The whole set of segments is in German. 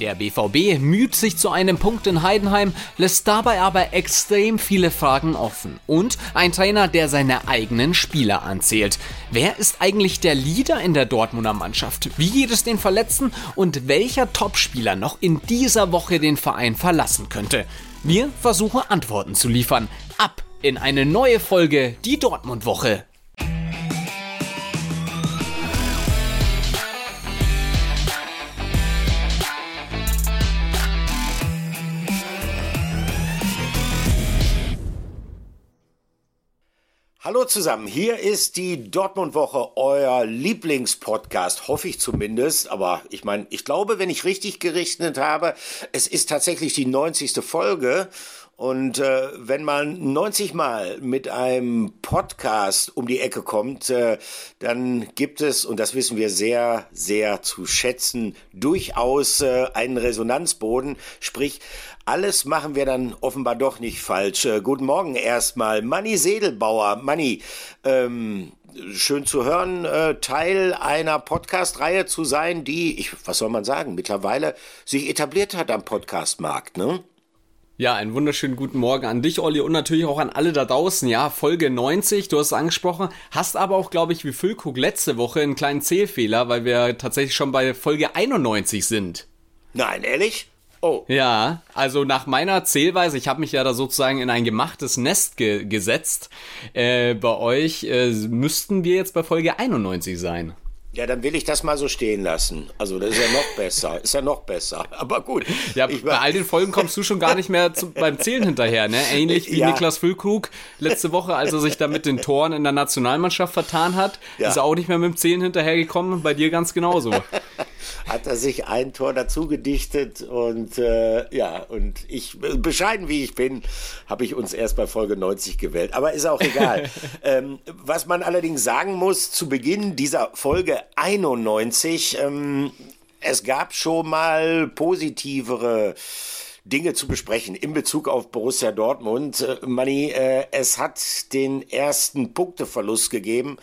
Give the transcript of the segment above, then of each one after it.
Der BVB müht sich zu einem Punkt in Heidenheim, lässt dabei aber extrem viele Fragen offen. Und ein Trainer, der seine eigenen Spieler anzählt. Wer ist eigentlich der Leader in der Dortmunder Mannschaft? Wie geht es den Verletzten? Und welcher Topspieler noch in dieser Woche den Verein verlassen könnte? Wir versuchen Antworten zu liefern. Ab in eine neue Folge, die Dortmund-Woche. Hallo zusammen, hier ist die Dortmund-Woche, euer Lieblingspodcast, hoffe ich zumindest. Aber ich meine, ich glaube, wenn ich richtig gerechnet habe, es ist tatsächlich die 90. Folge. Und äh, wenn man 90 Mal mit einem Podcast um die Ecke kommt, äh, dann gibt es, und das wissen wir sehr, sehr zu schätzen, durchaus äh, einen Resonanzboden. Sprich, alles machen wir dann offenbar doch nicht falsch. Äh, guten Morgen erstmal. Manni Sedelbauer. Manni, ähm, schön zu hören, äh, Teil einer Podcast-Reihe zu sein, die, ich, was soll man sagen, mittlerweile sich etabliert hat am Podcastmarkt, ne? Ja, einen wunderschönen guten Morgen an dich, Olli, und natürlich auch an alle da draußen. Ja, Folge 90, du hast es angesprochen, hast aber auch, glaube ich, wie Füllkrug letzte Woche einen kleinen Zählfehler, weil wir tatsächlich schon bei Folge 91 sind. Nein, ehrlich? Oh. Ja, also nach meiner Zählweise, ich habe mich ja da sozusagen in ein gemachtes Nest ge gesetzt. Äh, bei euch äh, müssten wir jetzt bei Folge 91 sein. Ja, dann will ich das mal so stehen lassen. Also das ist ja noch besser. Ist ja noch besser. Aber gut. Ja, ich bei all den Folgen kommst du schon gar nicht mehr zu, beim Zählen hinterher, ne? Ähnlich wie ja. Niklas Füllkrug letzte Woche, als er sich da mit den Toren in der Nationalmannschaft vertan hat, ja. ist er auch nicht mehr mit dem Zählen hinterhergekommen. Bei dir ganz genauso. Hat er sich ein Tor dazu gedichtet und äh, ja, und ich, bescheiden wie ich bin, habe ich uns erst bei Folge 90 gewählt. Aber ist auch egal. ähm, was man allerdings sagen muss, zu Beginn dieser Folge 91, ähm, es gab schon mal positivere Dinge zu besprechen in Bezug auf Borussia Dortmund. Äh, Manni, äh, es hat den ersten Punkteverlust gegeben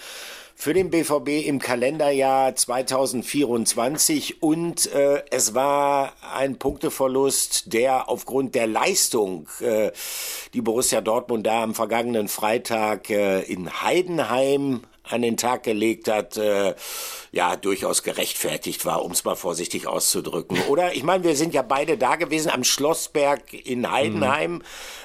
für den BVB im Kalenderjahr 2024 und äh, es war ein Punkteverlust, der aufgrund der Leistung, äh, die Borussia Dortmund da am vergangenen Freitag äh, in Heidenheim an den Tag gelegt hat, äh, ja, durchaus gerechtfertigt war, um es mal vorsichtig auszudrücken. Oder ich meine, wir sind ja beide da gewesen am Schlossberg in Heidenheim. Mhm.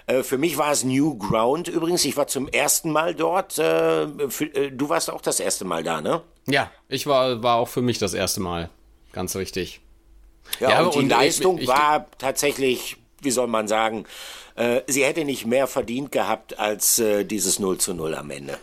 Äh, für mich war es New Ground übrigens. Ich war zum ersten Mal dort. Äh, für, äh, du warst auch das erste Mal da, ne? Ja, ich war, war auch für mich das erste Mal. Ganz richtig. Ja, ja und die und Leistung ich, ich, war tatsächlich, wie soll man sagen, äh, sie hätte nicht mehr verdient gehabt als äh, dieses 0 zu 0 am Ende.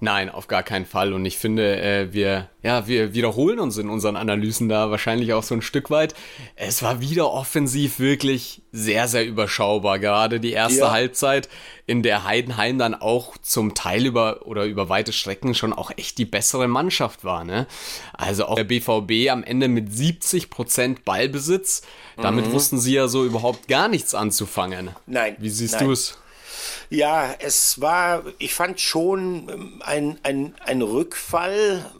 Nein, auf gar keinen Fall. Und ich finde, äh, wir, ja, wir wiederholen uns in unseren Analysen da wahrscheinlich auch so ein Stück weit. Es war wieder offensiv wirklich sehr, sehr überschaubar. Gerade die erste ja. Halbzeit, in der Heidenheim dann auch zum Teil über oder über weite Strecken schon auch echt die bessere Mannschaft war. Ne? Also auch der BVB am Ende mit 70 Prozent Ballbesitz. Damit mhm. wussten sie ja so überhaupt gar nichts anzufangen. Nein. Wie siehst du es? Ja, es war, ich fand schon ähm, ein, ein, ein Rückfall,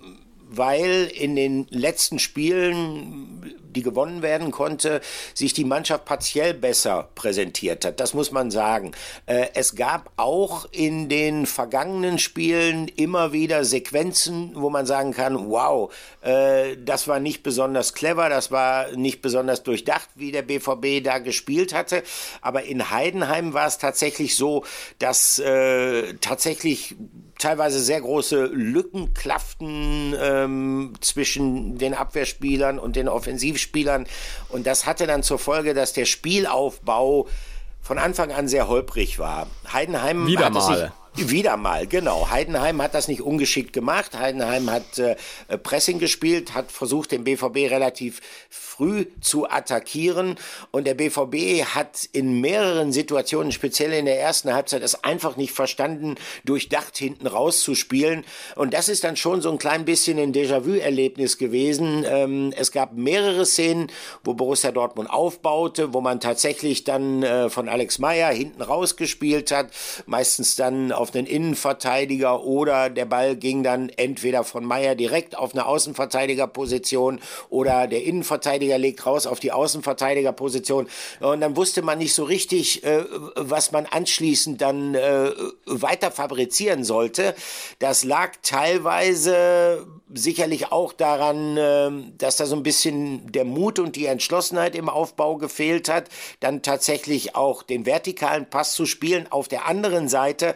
weil in den letzten Spielen die gewonnen werden konnte, sich die Mannschaft partiell besser präsentiert hat. Das muss man sagen. Äh, es gab auch in den vergangenen Spielen immer wieder Sequenzen, wo man sagen kann, wow, äh, das war nicht besonders clever, das war nicht besonders durchdacht, wie der BVB da gespielt hatte. Aber in Heidenheim war es tatsächlich so, dass äh, tatsächlich teilweise sehr große Lücken klafften ähm, zwischen den Abwehrspielern und den Offensivspielern. Und das hatte dann zur Folge, dass der Spielaufbau von Anfang an sehr holprig war. Heidenheim wieder mal. Wieder mal, genau. Heidenheim hat das nicht ungeschickt gemacht. Heidenheim hat äh, Pressing gespielt, hat versucht, den BVB relativ früh zu attackieren. Und der BVB hat in mehreren Situationen, speziell in der ersten Halbzeit, es einfach nicht verstanden, durchdacht hinten rauszuspielen. Und das ist dann schon so ein klein bisschen ein Déjà-vu-Erlebnis gewesen. Ähm, es gab mehrere Szenen, wo Borussia Dortmund aufbaute, wo man tatsächlich dann äh, von Alex Meyer hinten rausgespielt hat, meistens dann auf auf einen Innenverteidiger oder der Ball ging dann entweder von Meier direkt auf eine Außenverteidigerposition oder der Innenverteidiger legt raus auf die Außenverteidigerposition. Und dann wusste man nicht so richtig, äh, was man anschließend dann äh, weiter fabrizieren sollte. Das lag teilweise sicherlich auch daran, äh, dass da so ein bisschen der Mut und die Entschlossenheit im Aufbau gefehlt hat, dann tatsächlich auch den vertikalen Pass zu spielen. Auf der anderen Seite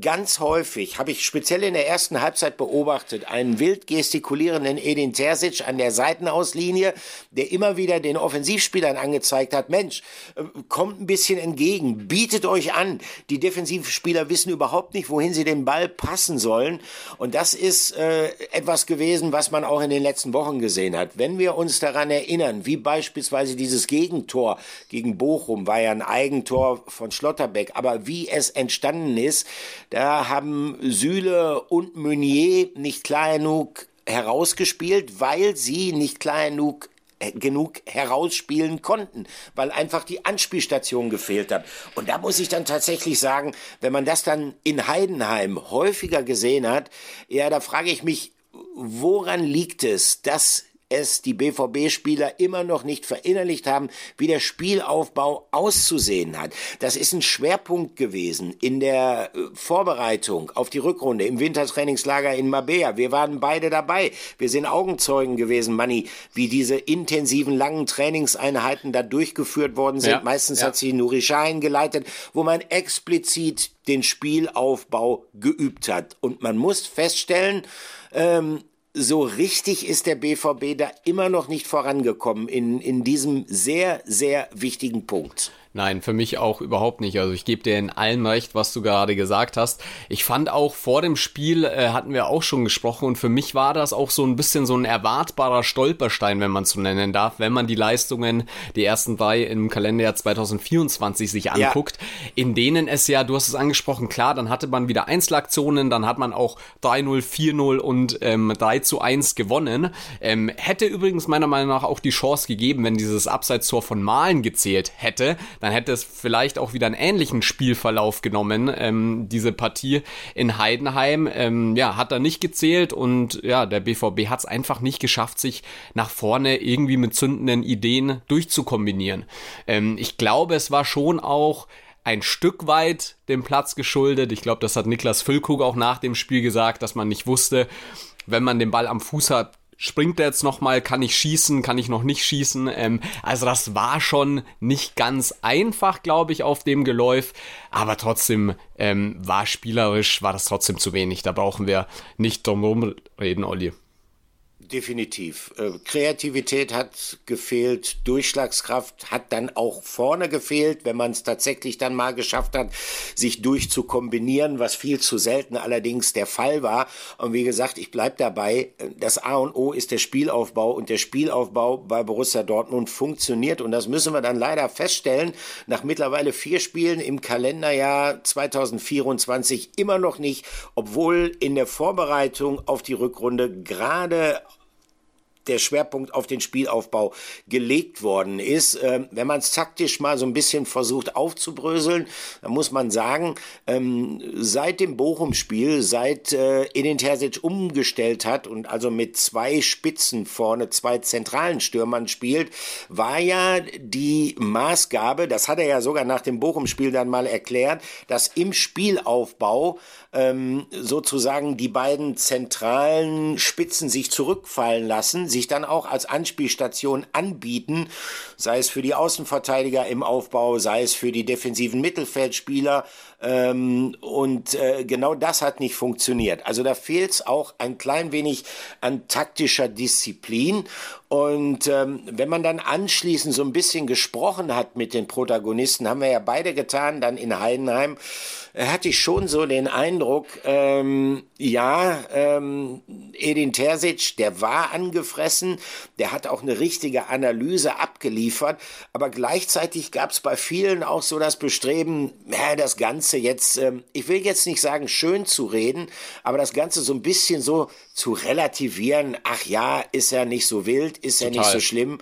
ganz häufig, habe ich speziell in der ersten Halbzeit beobachtet, einen wild gestikulierenden Edin Terzic an der Seitenauslinie, der immer wieder den Offensivspielern angezeigt hat, Mensch, äh, kommt ein bisschen entgegen, bietet euch an. Die Defensivspieler wissen überhaupt nicht, wohin sie den Ball passen sollen. Und das ist äh, etwas gewesen, was man auch in den letzten Wochen gesehen hat. Wenn wir uns daran erinnern, wie beispielsweise dieses Gegentor gegen Bochum, war ja ein Eigentor von Schlotterbeck, aber wie es entstanden ist, da haben Süle und Meunier nicht klar genug herausgespielt, weil sie nicht klar genug äh, genug herausspielen konnten, weil einfach die Anspielstation gefehlt hat. Und da muss ich dann tatsächlich sagen, wenn man das dann in Heidenheim häufiger gesehen hat, ja, da frage ich mich, woran liegt es, dass es die BVB-Spieler immer noch nicht verinnerlicht haben, wie der Spielaufbau auszusehen hat. Das ist ein Schwerpunkt gewesen in der äh, Vorbereitung auf die Rückrunde im Wintertrainingslager in Mabea. Wir waren beide dabei. Wir sind Augenzeugen gewesen, Manni, wie diese intensiven langen Trainingseinheiten da durchgeführt worden sind. Ja, Meistens ja. hat sie Nuri Schein geleitet, wo man explizit den Spielaufbau geübt hat. Und man muss feststellen, ähm, so richtig ist der BVB da immer noch nicht vorangekommen in, in diesem sehr, sehr wichtigen Punkt. Nein, für mich auch überhaupt nicht. Also ich gebe dir in allem recht, was du gerade gesagt hast. Ich fand auch vor dem Spiel äh, hatten wir auch schon gesprochen und für mich war das auch so ein bisschen so ein erwartbarer Stolperstein, wenn man so nennen darf, wenn man die Leistungen, die ersten drei im Kalenderjahr 2024 sich anguckt, ja. in denen es ja, du hast es angesprochen, klar, dann hatte man wieder Einzelaktionen, dann hat man auch 3-0, 4-0 und ähm, 3 zu 1 gewonnen. Ähm, hätte übrigens meiner Meinung nach auch die Chance gegeben, wenn dieses Abseitstor von Malen gezählt hätte, dann hätte es vielleicht auch wieder einen ähnlichen Spielverlauf genommen. Ähm, diese Partie in Heidenheim, ähm, ja, hat er nicht gezählt und ja, der BVB hat es einfach nicht geschafft, sich nach vorne irgendwie mit zündenden Ideen durchzukombinieren. Ähm, ich glaube, es war schon auch ein Stück weit dem Platz geschuldet. Ich glaube, das hat Niklas Füllkrug auch nach dem Spiel gesagt, dass man nicht wusste, wenn man den Ball am Fuß hat, springt er jetzt nochmal, kann ich schießen, kann ich noch nicht schießen. Ähm, also das war schon nicht ganz einfach, glaube ich, auf dem Geläuf, aber trotzdem ähm, war spielerisch, war das trotzdem zu wenig. Da brauchen wir nicht drum reden, Olli. Definitiv. Äh, Kreativität hat gefehlt, Durchschlagskraft hat dann auch vorne gefehlt, wenn man es tatsächlich dann mal geschafft hat, sich durchzukombinieren, was viel zu selten allerdings der Fall war. Und wie gesagt, ich bleib dabei, das A und O ist der Spielaufbau und der Spielaufbau bei Borussia Dortmund funktioniert und das müssen wir dann leider feststellen, nach mittlerweile vier Spielen im Kalenderjahr 2024 immer noch nicht, obwohl in der Vorbereitung auf die Rückrunde gerade der Schwerpunkt auf den Spielaufbau gelegt worden ist. Ähm, wenn man es taktisch mal so ein bisschen versucht aufzubröseln, dann muss man sagen, ähm, seit dem Bochum-Spiel, seit äh, Edin Terzic umgestellt hat und also mit zwei Spitzen vorne, zwei zentralen Stürmern spielt, war ja die Maßgabe, das hat er ja sogar nach dem Bochum-Spiel dann mal erklärt, dass im Spielaufbau ähm, sozusagen die beiden zentralen Spitzen sich zurückfallen lassen, sich dann auch als Anspielstation anbieten, sei es für die Außenverteidiger im Aufbau, sei es für die defensiven Mittelfeldspieler. Ähm, und äh, genau das hat nicht funktioniert. Also da fehlt es auch ein klein wenig an taktischer Disziplin. Und ähm, wenn man dann anschließend so ein bisschen gesprochen hat mit den Protagonisten, haben wir ja beide getan, dann in Heidenheim, hatte ich schon so den Eindruck, ähm, ja, ähm, Edin Terzic, der war angefressen, der hat auch eine richtige Analyse abgeliefert, aber gleichzeitig gab es bei vielen auch so das Bestreben, ja, das Ganze jetzt, ähm, ich will jetzt nicht sagen schön zu reden, aber das Ganze so ein bisschen so zu relativieren, ach ja, ist ja nicht so wild, ist Total. ja nicht so schlimm.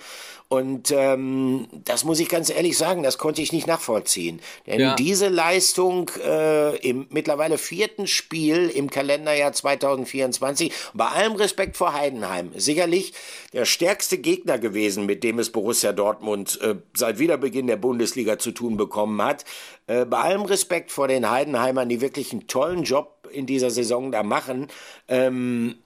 Und ähm, das muss ich ganz ehrlich sagen, das konnte ich nicht nachvollziehen. Denn ja. diese Leistung äh, im mittlerweile vierten Spiel im Kalenderjahr 2024, bei allem Respekt vor Heidenheim, sicherlich der stärkste Gegner gewesen, mit dem es Borussia Dortmund äh, seit Wiederbeginn der Bundesliga zu tun bekommen hat. Äh, bei allem Respekt vor den Heidenheimern, die wirklich einen tollen Job in dieser Saison da machen, ähm,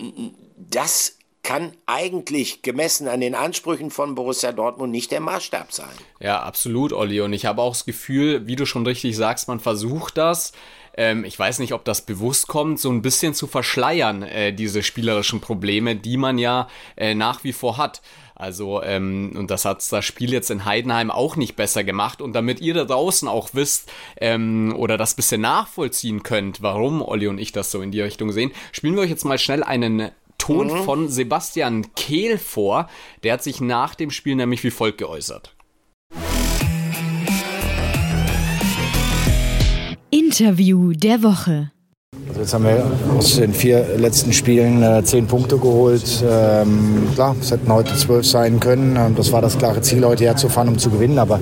das kann eigentlich gemessen an den Ansprüchen von Borussia Dortmund nicht der Maßstab sein. Ja, absolut, Olli. Und ich habe auch das Gefühl, wie du schon richtig sagst, man versucht das. Ähm, ich weiß nicht, ob das bewusst kommt, so ein bisschen zu verschleiern, äh, diese spielerischen Probleme, die man ja äh, nach wie vor hat. Also, ähm, und das hat das Spiel jetzt in Heidenheim auch nicht besser gemacht. Und damit ihr da draußen auch wisst ähm, oder das bisschen nachvollziehen könnt, warum Olli und ich das so in die Richtung sehen, spielen wir euch jetzt mal schnell einen Ton mhm. von Sebastian Kehl vor. Der hat sich nach dem Spiel nämlich wie folgt geäußert. Interview der Woche. Also jetzt haben wir aus den vier letzten Spielen äh, zehn Punkte geholt. Ähm, klar, es hätten heute zwölf sein können. Ähm, das war das klare Ziel, heute herzufahren, um zu gewinnen. Aber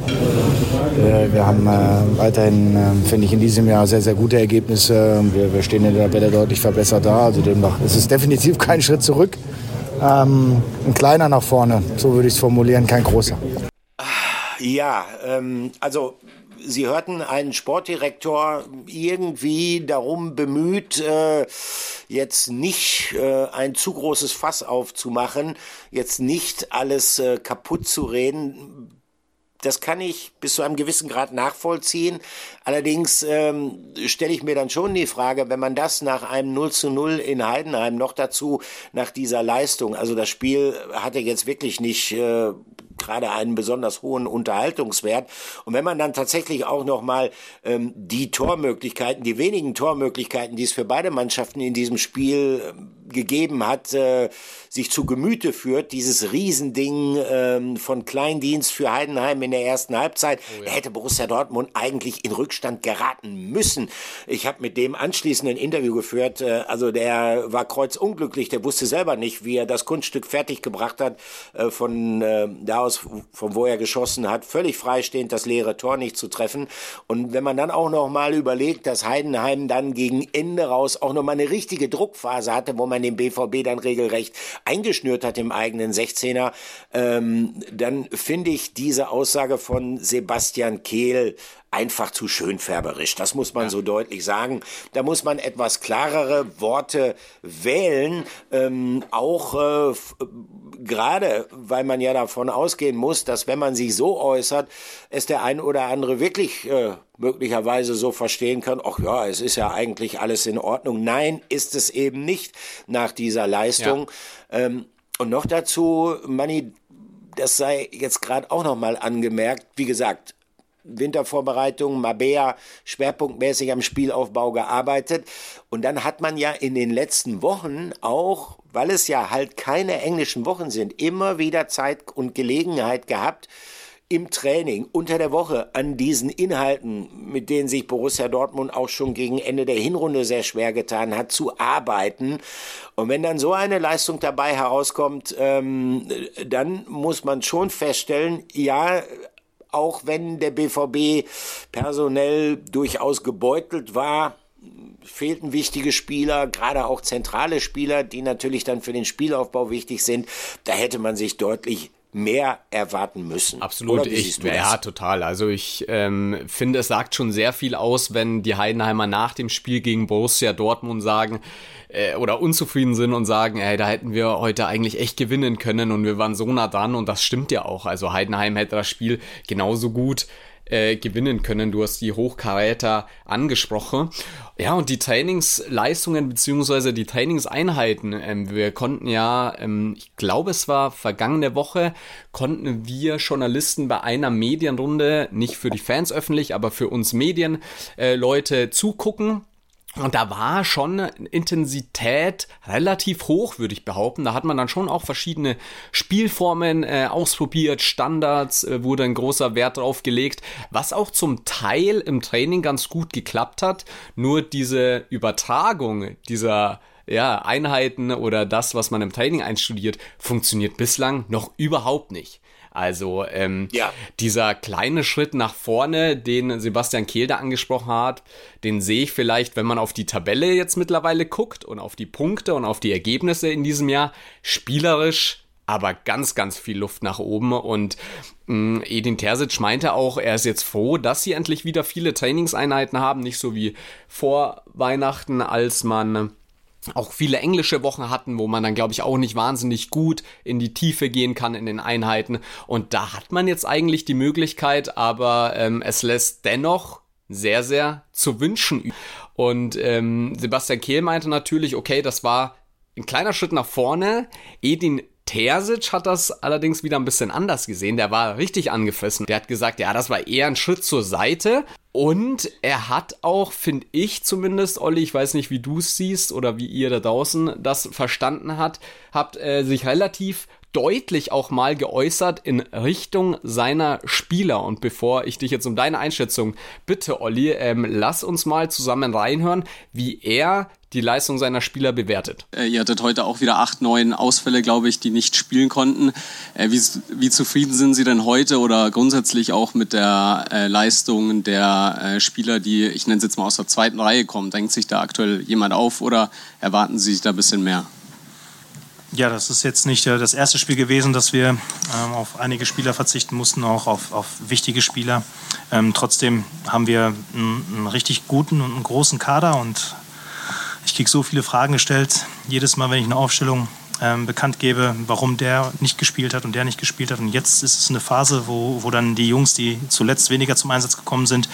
äh, wir haben äh, weiterhin, äh, finde ich, in diesem Jahr sehr, sehr gute Ergebnisse. Wir, wir stehen in der Tabelle deutlich verbessert da. Also demnach ist es definitiv kein Schritt zurück. Ähm, ein kleiner nach vorne, so würde ich es formulieren, kein großer. Ja, ähm, also Sie hörten einen Sportdirektor irgendwie darum bemüht, äh, jetzt nicht äh, ein zu großes Fass aufzumachen, jetzt nicht alles äh, kaputt zu reden. Das kann ich bis zu einem gewissen Grad nachvollziehen. Allerdings ähm, stelle ich mir dann schon die Frage, wenn man das nach einem 0 zu 0 in Heidenheim noch dazu nach dieser Leistung, also das Spiel hatte jetzt wirklich nicht äh, gerade einen besonders hohen Unterhaltungswert. Und wenn man dann tatsächlich auch noch mal ähm, die Tormöglichkeiten, die wenigen Tormöglichkeiten, die es für beide Mannschaften in diesem Spiel äh, gegeben hat, äh, sich zu Gemüte führt, dieses Riesending ähm, von Kleindienst für Heidenheim in der ersten Halbzeit, oh ja. hätte Borussia Dortmund eigentlich in Rückstand geraten müssen. Ich habe mit dem anschließend ein Interview geführt, äh, also der war kreuzunglücklich, der wusste selber nicht, wie er das Kunststück fertiggebracht hat, äh, von äh, da aus, von wo er geschossen hat, völlig freistehend das leere Tor nicht zu treffen. Und wenn man dann auch noch mal überlegt, dass Heidenheim dann gegen Ende raus auch noch mal eine richtige Druckphase hatte, wo man den BVB dann regelrecht eingeschnürt hat im eigenen 16er, ähm, dann finde ich diese Aussage von Sebastian Kehl einfach zu schönfärberisch. Das muss man ja. so deutlich sagen. Da muss man etwas klarere Worte wählen, ähm, auch äh, gerade, weil man ja davon ausgehen muss, dass wenn man sich so äußert, es der ein oder andere wirklich äh, möglicherweise so verstehen kann, ach ja, es ist ja eigentlich alles in Ordnung. Nein, ist es eben nicht nach dieser Leistung. Ja. Ähm, und noch dazu, Manni, das sei jetzt gerade auch noch mal angemerkt, wie gesagt, Wintervorbereitung, Mabea schwerpunktmäßig am Spielaufbau gearbeitet. Und dann hat man ja in den letzten Wochen auch, weil es ja halt keine englischen Wochen sind, immer wieder Zeit und Gelegenheit gehabt, im Training unter der Woche an diesen Inhalten, mit denen sich Borussia Dortmund auch schon gegen Ende der Hinrunde sehr schwer getan hat, zu arbeiten. Und wenn dann so eine Leistung dabei herauskommt, ähm, dann muss man schon feststellen, ja, auch wenn der BVB personell durchaus gebeutelt war, fehlten wichtige Spieler, gerade auch zentrale Spieler, die natürlich dann für den Spielaufbau wichtig sind. Da hätte man sich deutlich mehr erwarten müssen. Absolut, ich, ja, total. Also ich ähm, finde, es sagt schon sehr viel aus, wenn die Heidenheimer nach dem Spiel gegen Borussia Dortmund sagen äh, oder unzufrieden sind und sagen, ey, da hätten wir heute eigentlich echt gewinnen können und wir waren so nah dran und das stimmt ja auch. Also Heidenheim hätte das Spiel genauso gut äh, gewinnen können. Du hast die Hochkaräter angesprochen. Ja, und die Trainingsleistungen beziehungsweise die Trainingseinheiten, ähm, wir konnten ja, ähm, ich glaube es war vergangene Woche, konnten wir Journalisten bei einer Medienrunde, nicht für die Fans öffentlich, aber für uns Medienleute äh, zugucken und da war schon Intensität relativ hoch, würde ich behaupten. Da hat man dann schon auch verschiedene Spielformen äh, ausprobiert, Standards, äh, wurde ein großer Wert drauf gelegt, was auch zum Teil im Training ganz gut geklappt hat. Nur diese Übertragung dieser ja, Einheiten oder das, was man im Training einstudiert, funktioniert bislang noch überhaupt nicht. Also ähm, ja. dieser kleine Schritt nach vorne, den Sebastian Kehl da angesprochen hat, den sehe ich vielleicht, wenn man auf die Tabelle jetzt mittlerweile guckt und auf die Punkte und auf die Ergebnisse in diesem Jahr, spielerisch aber ganz, ganz viel Luft nach oben. Und mh, mm, Edin Terzic meinte auch, er ist jetzt froh, dass sie endlich wieder viele Trainingseinheiten haben, nicht so wie vor Weihnachten, als man auch viele englische Wochen hatten, wo man dann, glaube ich, auch nicht wahnsinnig gut in die Tiefe gehen kann in den Einheiten. Und da hat man jetzt eigentlich die Möglichkeit, aber ähm, es lässt dennoch sehr, sehr zu wünschen. Und ähm, Sebastian Kehl meinte natürlich, okay, das war ein kleiner Schritt nach vorne. Edin Terzic hat das allerdings wieder ein bisschen anders gesehen. Der war richtig angefressen. Der hat gesagt, ja, das war eher ein Schritt zur Seite. Und er hat auch, finde ich zumindest, Olli, ich weiß nicht, wie du es siehst oder wie ihr da draußen das verstanden hat, habt äh, sich relativ deutlich auch mal geäußert in Richtung seiner Spieler. Und bevor ich dich jetzt um deine Einschätzung bitte, Olli, ähm, lass uns mal zusammen reinhören, wie er die Leistung seiner Spieler bewertet. Äh, ihr hattet heute auch wieder acht, neun Ausfälle, glaube ich, die nicht spielen konnten. Äh, wie, wie, zufrieden sind Sie denn heute oder grundsätzlich auch mit der äh, Leistung der äh, Spieler, die, ich nenne es jetzt mal aus der zweiten Reihe kommen? Drängt sich da aktuell jemand auf oder erwarten Sie sich da ein bisschen mehr? Ja, das ist jetzt nicht äh, das erste Spiel gewesen, dass wir ähm, auf einige Spieler verzichten mussten, auch auf, auf wichtige Spieler. Ähm, trotzdem haben wir einen, einen, richtig guten und einen großen Kader und ich kriege so viele Fragen gestellt. Jedes Mal, wenn ich eine Aufstellung ähm, bekannt gebe, warum der nicht gespielt hat und der nicht gespielt hat. Und jetzt ist es eine Phase, wo, wo dann die Jungs, die zuletzt weniger zum Einsatz gekommen sind,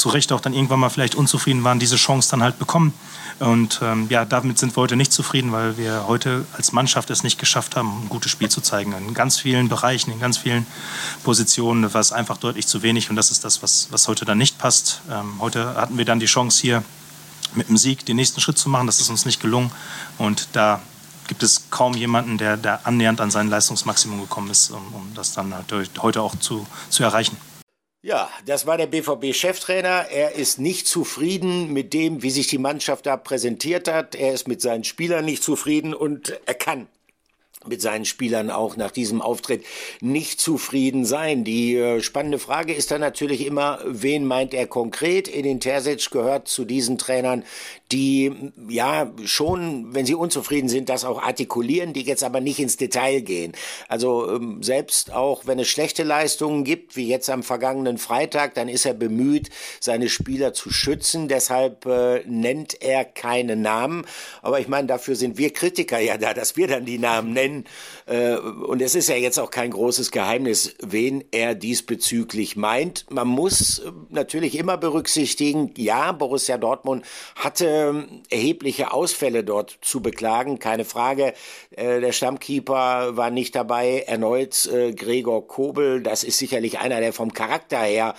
zu Recht auch dann irgendwann mal vielleicht unzufrieden waren, diese Chance dann halt bekommen. Und ähm, ja, damit sind wir heute nicht zufrieden, weil wir heute als Mannschaft es nicht geschafft haben, ein gutes Spiel zu zeigen. In ganz vielen Bereichen, in ganz vielen Positionen war es einfach deutlich zu wenig und das ist das, was, was heute dann nicht passt. Ähm, heute hatten wir dann die Chance hier mit dem Sieg den nächsten Schritt zu machen. Das ist uns nicht gelungen und da gibt es kaum jemanden, der, der annähernd an sein Leistungsmaximum gekommen ist, um, um das dann heute auch zu, zu erreichen. Ja, das war der BVB-Cheftrainer. Er ist nicht zufrieden mit dem, wie sich die Mannschaft da präsentiert hat. Er ist mit seinen Spielern nicht zufrieden und er kann mit seinen Spielern auch nach diesem Auftritt nicht zufrieden sein. Die äh, spannende Frage ist dann natürlich immer, wen meint er konkret? Edin Terzic gehört zu diesen Trainern, die ja schon, wenn sie unzufrieden sind, das auch artikulieren, die jetzt aber nicht ins Detail gehen. Also ähm, selbst auch wenn es schlechte Leistungen gibt, wie jetzt am vergangenen Freitag, dann ist er bemüht, seine Spieler zu schützen. Deshalb äh, nennt er keine Namen. Aber ich meine, dafür sind wir Kritiker ja da, dass wir dann die Namen nennen. Äh, und es ist ja jetzt auch kein großes Geheimnis, wen er diesbezüglich meint. Man muss äh, natürlich immer berücksichtigen, ja, Borussia Dortmund hatte ähm, erhebliche Ausfälle dort zu beklagen, keine Frage. Äh, der Stammkeeper war nicht dabei, erneut Gregor Kobel. Das ist sicherlich einer, der vom Charakter her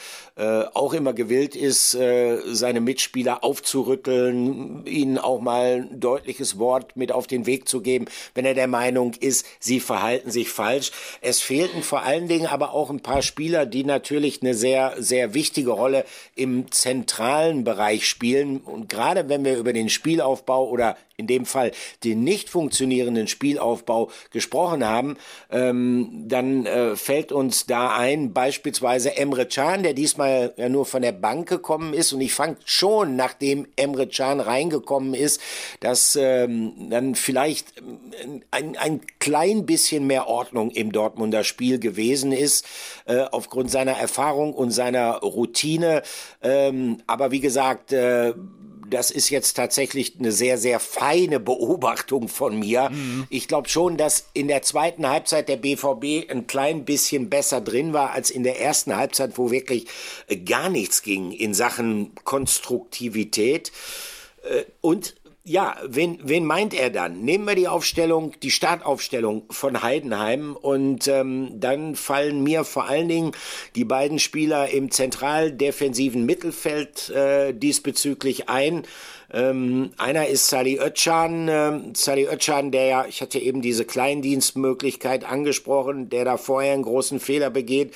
auch immer gewillt ist, seine Mitspieler aufzurütteln, ihnen auch mal ein deutliches Wort mit auf den Weg zu geben, wenn er der Meinung ist, sie verhalten sich falsch. Es fehlten vor allen Dingen aber auch ein paar Spieler, die natürlich eine sehr, sehr wichtige Rolle im zentralen Bereich spielen. Und gerade wenn wir über den Spielaufbau oder in dem Fall den nicht funktionierenden Spielaufbau gesprochen haben, ähm, dann äh, fällt uns da ein beispielsweise Emre Can, der diesmal ja nur von der Bank gekommen ist. Und ich fand schon, nachdem Emre Can reingekommen ist, dass ähm, dann vielleicht ähm, ein, ein klein bisschen mehr Ordnung im Dortmunder Spiel gewesen ist, äh, aufgrund seiner Erfahrung und seiner Routine. Ähm, aber wie gesagt, äh, das ist jetzt tatsächlich eine sehr, sehr feine Beobachtung von mir. Mhm. Ich glaube schon, dass in der zweiten Halbzeit der BVB ein klein bisschen besser drin war als in der ersten Halbzeit, wo wirklich äh, gar nichts ging in Sachen Konstruktivität. Äh, und ja, wen, wen meint er dann? Nehmen wir die Aufstellung, die Startaufstellung von Heidenheim und ähm, dann fallen mir vor allen Dingen die beiden Spieler im zentral-defensiven Mittelfeld äh, diesbezüglich ein. Ähm, einer ist Sali Özcan, ähm, Sali Özcan, der ja, ich hatte eben diese Kleindienstmöglichkeit angesprochen, der da vorher einen großen Fehler begeht.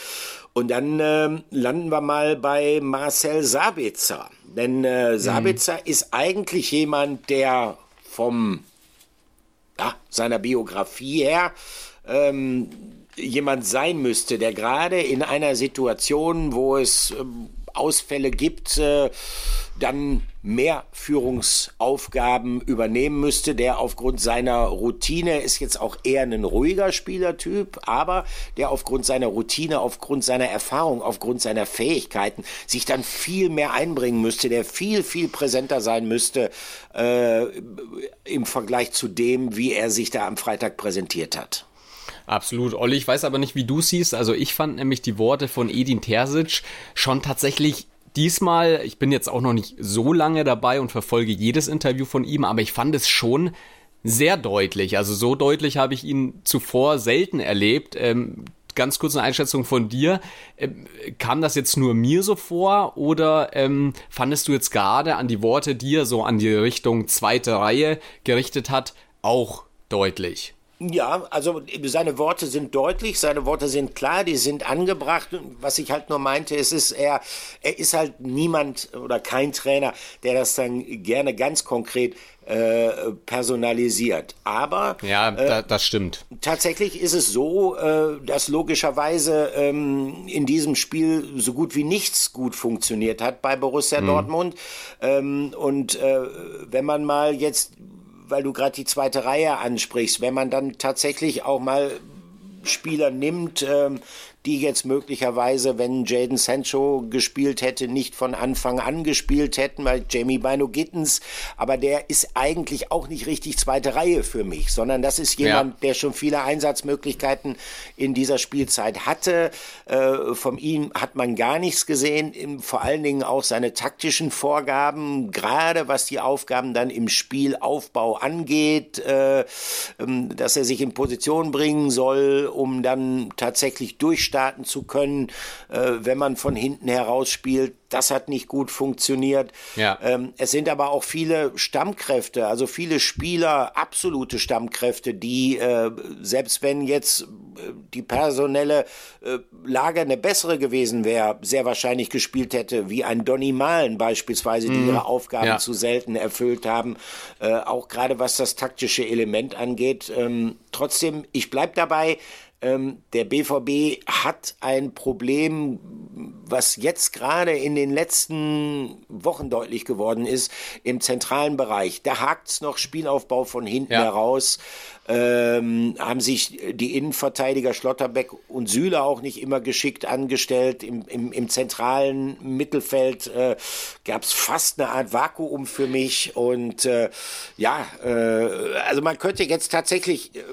Und dann ähm, landen wir mal bei Marcel Sabitzer. Denn äh, Sabitzer mhm. ist eigentlich jemand, der vom ja, seiner Biografie her ähm, jemand sein müsste, der gerade in einer Situation, wo es ähm, Ausfälle gibt, äh, dann mehr Führungsaufgaben übernehmen müsste, der aufgrund seiner Routine ist jetzt auch eher ein ruhiger Spielertyp, aber der aufgrund seiner Routine, aufgrund seiner Erfahrung, aufgrund seiner Fähigkeiten sich dann viel mehr einbringen müsste, der viel, viel präsenter sein müsste äh, im Vergleich zu dem, wie er sich da am Freitag präsentiert hat. Absolut, Olli. Ich weiß aber nicht, wie du siehst. Also ich fand nämlich die Worte von Edin Terzic schon tatsächlich diesmal, ich bin jetzt auch noch nicht so lange dabei und verfolge jedes Interview von ihm, aber ich fand es schon sehr deutlich. Also so deutlich habe ich ihn zuvor selten erlebt. Ähm, ganz kurz eine Einschätzung von dir. Ähm, kam das jetzt nur mir so vor oder ähm, fandest du jetzt gerade an die Worte, die er so an die Richtung zweite Reihe gerichtet hat, auch deutlich? Ja, also seine Worte sind deutlich, seine Worte sind klar, die sind angebracht. Was ich halt nur meinte, es ist er, er ist halt niemand oder kein Trainer, der das dann gerne ganz konkret äh, personalisiert. Aber ja, äh, da, das stimmt. Tatsächlich ist es so, äh, dass logischerweise ähm, in diesem Spiel so gut wie nichts gut funktioniert hat bei Borussia mhm. Dortmund. Ähm, und äh, wenn man mal jetzt weil du gerade die zweite Reihe ansprichst, wenn man dann tatsächlich auch mal Spieler nimmt, ähm, die jetzt möglicherweise, wenn Jaden Sancho gespielt hätte, nicht von Anfang an gespielt hätten, weil Jamie Bino Gittens, aber der ist eigentlich auch nicht richtig zweite Reihe für mich, sondern das ist jemand, ja. der schon viele Einsatzmöglichkeiten in dieser Spielzeit hatte. Äh, von ihm hat man gar nichts gesehen, vor allen Dingen auch seine taktischen Vorgaben, gerade was die Aufgaben dann im Spielaufbau angeht, äh, ähm, dass er sich in Position bringen soll, um dann tatsächlich durchstarten starten zu können, äh, wenn man von hinten heraus spielt. Das hat nicht gut funktioniert. Ja. Ähm, es sind aber auch viele Stammkräfte, also viele Spieler, absolute Stammkräfte, die, äh, selbst wenn jetzt äh, die personelle äh, Lage eine bessere gewesen wäre, sehr wahrscheinlich gespielt hätte, wie ein Donny Malen beispielsweise, die mhm. ihre Aufgaben ja. zu selten erfüllt haben, äh, auch gerade was das taktische Element angeht. Ähm, trotzdem, ich bleibe dabei, ähm, der BVB hat ein Problem, was jetzt gerade in den letzten Wochen deutlich geworden ist, im zentralen Bereich. Da hakt's noch Spielaufbau von hinten ja. heraus. Ähm, haben sich die Innenverteidiger Schlotterbeck und Süle auch nicht immer geschickt angestellt. Im, im, im zentralen Mittelfeld äh, gab es fast eine Art Vakuum für mich. Und äh, ja, äh, also man könnte jetzt tatsächlich äh,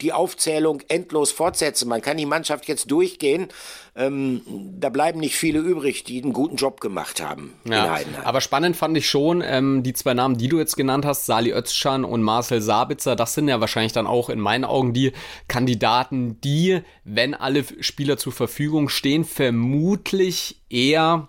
die Aufzählung endlos fortsetzen. Man kann die Mannschaft jetzt durchgehen. Ähm, da bleiben nicht viele übrig, die einen guten Job gemacht haben. Ja, aber spannend fand ich schon, ähm, die zwei Namen, die du jetzt genannt hast, Sali Özcan und Marcel Sabitzer, das sind ja wahrscheinlich dann auch in meinen Augen die Kandidaten, die, wenn alle Spieler zur Verfügung stehen, vermutlich eher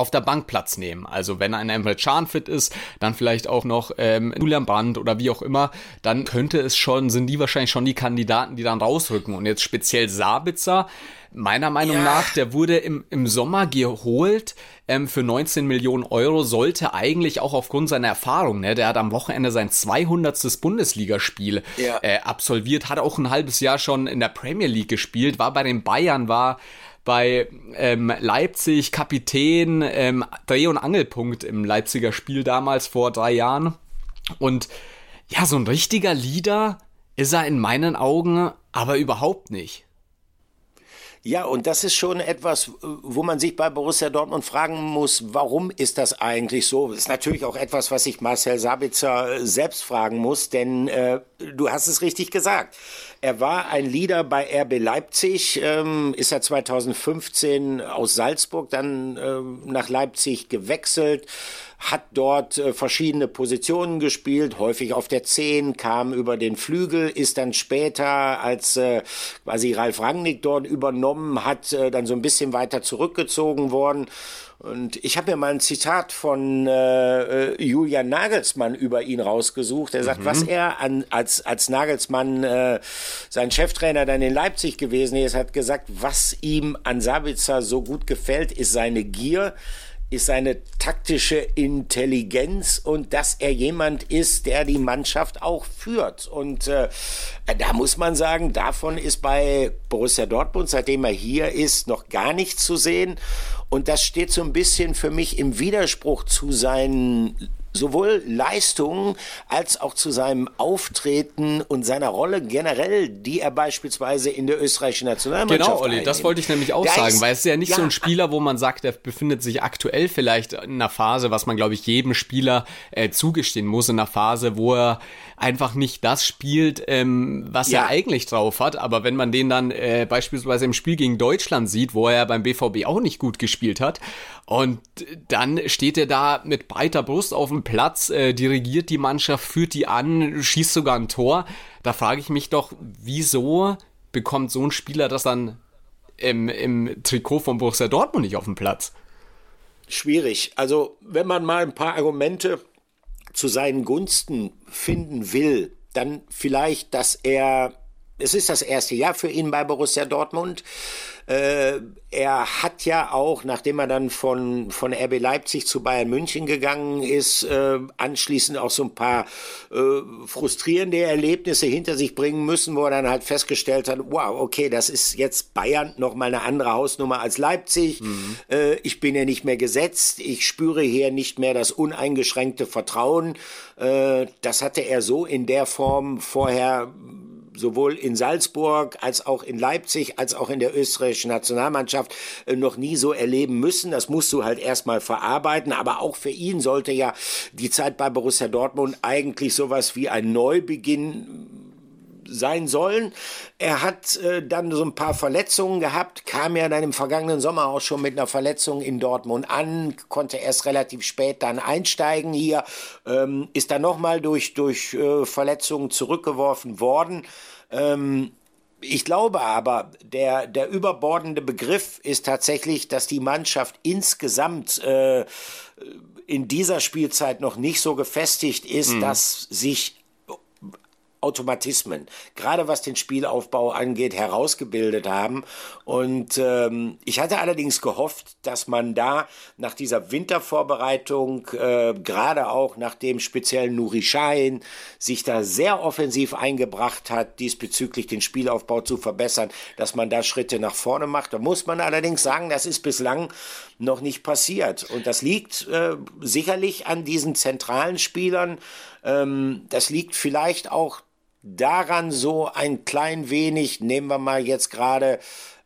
auf der Bank Platz nehmen. Also wenn ein Emre Can fit ist, dann vielleicht auch noch ähm, Julian Brandt oder wie auch immer, dann könnte es schon, sind die wahrscheinlich schon die Kandidaten, die dann rausrücken. Und jetzt speziell Sabitzer, meiner Meinung ja. nach, der wurde im, im Sommer geholt ähm, für 19 Millionen Euro, sollte eigentlich auch aufgrund seiner Erfahrung, ne, der hat am Wochenende sein 200. Bundesligaspiel ja. äh, absolviert, hat auch ein halbes Jahr schon in der Premier League gespielt, war bei den Bayern, war bei ähm, Leipzig Kapitän, ähm, Dreh- und Angelpunkt im Leipziger Spiel damals vor drei Jahren. Und ja, so ein richtiger Leader ist er in meinen Augen aber überhaupt nicht. Ja, und das ist schon etwas, wo man sich bei Borussia Dortmund fragen muss, warum ist das eigentlich so? Das ist natürlich auch etwas, was sich Marcel Sabitzer selbst fragen muss, denn äh, du hast es richtig gesagt. Er war ein Leader bei RB Leipzig, ähm, ist er 2015 aus Salzburg dann äh, nach Leipzig gewechselt hat dort äh, verschiedene Positionen gespielt, häufig auf der 10, kam über den Flügel, ist dann später, als äh, quasi Ralf Rangnick dort übernommen hat, äh, dann so ein bisschen weiter zurückgezogen worden. Und ich habe mir mal ein Zitat von äh, äh, Julian Nagelsmann über ihn rausgesucht. Er sagt, mhm. was er an, als, als Nagelsmann äh, sein Cheftrainer dann in Leipzig gewesen ist, hat gesagt, was ihm an Sabitzer so gut gefällt, ist seine Gier ist seine taktische Intelligenz und dass er jemand ist, der die Mannschaft auch führt. Und äh, da muss man sagen, davon ist bei Borussia Dortmund, seitdem er hier ist, noch gar nichts zu sehen. Und das steht so ein bisschen für mich im Widerspruch zu seinen sowohl Leistungen als auch zu seinem Auftreten und seiner Rolle generell, die er beispielsweise in der österreichischen Nationalmannschaft Genau, Olli, einnimmt. das wollte ich nämlich auch Der sagen, ist- weil es ist ja nicht ja, so ein Spieler, wo man sagt, er befindet sich aktuell vielleicht in einer Phase, was man, glaube ich, jedem Spieler äh, zugestehen muss, in einer Phase, wo er einfach nicht das spielt, ähm, was Ja. er eigentlich drauf hat. Aber wenn man den dann äh, beispielsweise im Spiel gegen Deutschland sieht, wo er beim BVB auch nicht gut gespielt hat, und dann steht er da mit breiter Brust auf dem Platz, äh, dirigiert die Mannschaft, führt die an, schießt sogar ein Tor. Da frage ich mich doch, wieso bekommt so ein Spieler das dann im, im Trikot von Borussia Dortmund nicht auf dem Platz? schwierig. Also, wenn man mal ein paar Argumente zu seinen Gunsten finden will, dann vielleicht, dass er, es ist das erste Jahr für ihn bei Borussia Dortmund. Äh, er hat ja auch, nachdem er dann von, von RB Leipzig zu Bayern München gegangen ist, äh, anschließend auch so ein paar äh, frustrierende Erlebnisse hinter sich bringen müssen, wo er dann halt festgestellt hat, wow, okay, das ist jetzt Bayern noch mal eine andere Hausnummer als Leipzig. Äh, ich bin ja nicht mehr gesetzt. Ich spüre hier nicht mehr das uneingeschränkte Vertrauen. Äh, das hatte er so in der Form vorher sowohl in Salzburg als auch in Leipzig als auch in der österreichischen Nationalmannschaft äh, noch nie so erleben müssen. Das musst du halt erstmal verarbeiten. Aber auch für ihn sollte ja die Zeit bei Borussia Dortmund eigentlich sowas wie ein Neubeginn sein sollen. Er hat äh, dann so ein paar Verletzungen gehabt, kam ja dann im vergangenen Sommer auch schon mit einer Verletzung in Dortmund an, konnte erst relativ spät dann einsteigen hier, ähm, ist dann nochmal durch, durch äh, Verletzungen zurückgeworfen worden. Ähm, ich glaube aber, der, der überbordende Begriff ist tatsächlich, dass die Mannschaft insgesamt äh, in dieser Spielzeit noch nicht so gefestigt ist, dass sich Automatismen, gerade was den Spielaufbau angeht, herausgebildet haben. Und ähm, ich hatte allerdings gehofft, dass man da nach dieser Wintervorbereitung, äh, gerade auch nach dem speziellen Nuri Sahin, sich da sehr offensiv eingebracht hat, diesbezüglich den Spielaufbau zu verbessern, dass man da Schritte nach vorne macht. Da muss man allerdings sagen, das ist bislang noch nicht passiert. Und das liegt äh, sicherlich an diesen zentralen Spielern. Ähm, das liegt vielleicht auch daran so ein klein wenig, nehmen wir mal jetzt gerade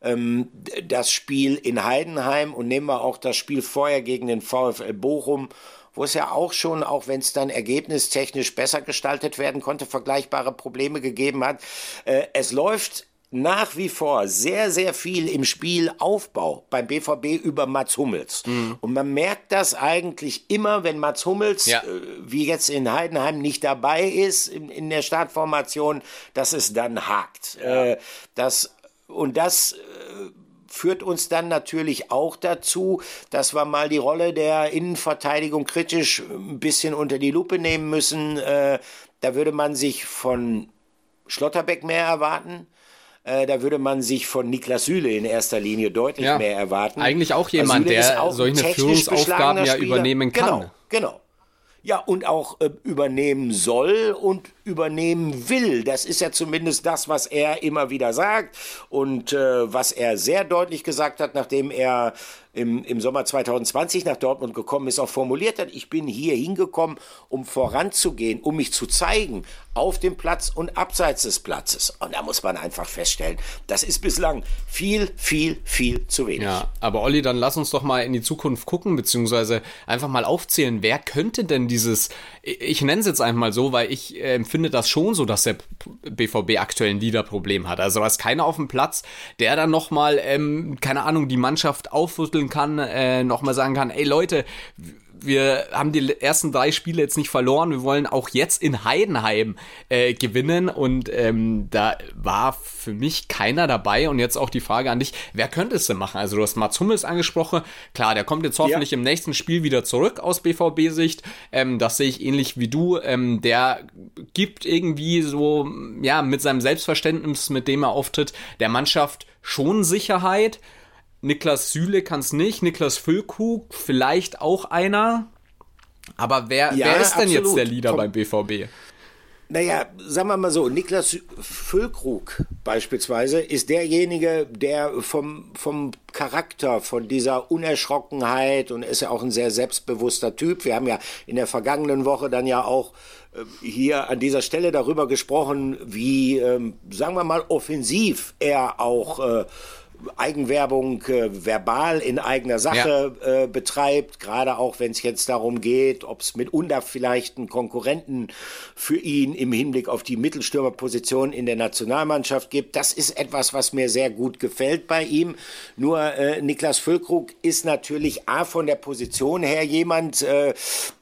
ähm, das Spiel in Heidenheim und nehmen wir auch das Spiel vorher gegen den VfL Bochum, wo es ja auch schon, auch wenn es dann ergebnistechnisch besser gestaltet werden konnte, vergleichbare Probleme gegeben hat. Äh, es läuft nach wie vor sehr, sehr viel im Spielaufbau beim BVB über Mats Hummels. Und man merkt das eigentlich immer, wenn Mats Hummels, Ja. äh, wie jetzt in Heidenheim, nicht dabei ist in, in der Startformation, dass es dann hakt. Äh, das, und das äh, führt uns dann natürlich auch dazu, dass wir mal die Rolle der Innenverteidigung kritisch ein bisschen unter die Lupe nehmen müssen. Äh, da würde man sich von Schlotterbeck mehr erwarten. Äh, da würde man sich von Niklas Süle in erster Linie deutlich Ja. mehr erwarten. Eigentlich auch Weil jemand, der auch solche Führungsaufgaben ja Spieler. übernehmen kann. Genau, genau. Ja, und auch äh, übernehmen soll und übernehmen will. Das ist ja zumindest das, was er immer wieder sagt und äh, was er sehr deutlich gesagt hat, nachdem er im, im Sommer 2020 nach Dortmund gekommen ist, auch formuliert hat, ich bin hier hingekommen, um voranzugehen, um mich zu zeigen auf dem Platz und abseits des Platzes. Und da muss man einfach feststellen, das ist bislang viel, viel, viel zu wenig. Ja, aber Olli, dann lass uns doch mal in die Zukunft gucken, beziehungsweise einfach mal aufzählen, wer könnte denn dieses, ich nenne es jetzt einfach mal so, weil ich äh, empfinde das schon so, dass der BVB aktuell ein Leaderproblem hat. Also da ist keiner auf dem Platz, der dann nochmal, ähm, keine Ahnung, die Mannschaft aufrütteln kann, äh, nochmal sagen kann, ey Leute, wir haben die ersten drei Spiele jetzt nicht verloren. Wir wollen auch jetzt in Heidenheim äh, gewinnen. Und ähm, da war für mich keiner dabei. Und jetzt auch die Frage an dich, wer könnte es denn machen? Also du hast Mats Hummels angesprochen. Klar, der kommt jetzt hoffentlich Ja. im nächsten Spiel wieder zurück aus BVB-Sicht. Ähm, das sehe ich ähnlich wie du. Ähm, der gibt irgendwie so, ja, mit seinem Selbstverständnis, mit dem er auftritt, der Mannschaft schon Sicherheit Niklas Süle kann es nicht, Niklas Füllkrug vielleicht auch einer. Aber wer, ja, wer ist denn absolut. jetzt der Leader Komm. beim BVB? Naja, sagen wir mal so, Niklas Füllkrug beispielsweise ist derjenige, der vom, vom Charakter, von dieser Unerschrockenheit und ist ja auch ein sehr selbstbewusster Typ. Wir haben ja in der vergangenen Woche dann ja auch äh, hier an dieser Stelle darüber gesprochen, wie, ähm, sagen wir mal, offensiv er auch äh, Eigenwerbung äh, verbal in eigener Sache ja. äh, betreibt, gerade auch wenn es jetzt darum geht, ob es mitunter vielleicht einen Konkurrenten für ihn im Hinblick auf die Mittelstürmerposition in der Nationalmannschaft gibt. Das ist etwas, was mir sehr gut gefällt bei ihm. Nur äh, Niklas Füllkrug ist natürlich A von der Position her jemand, äh,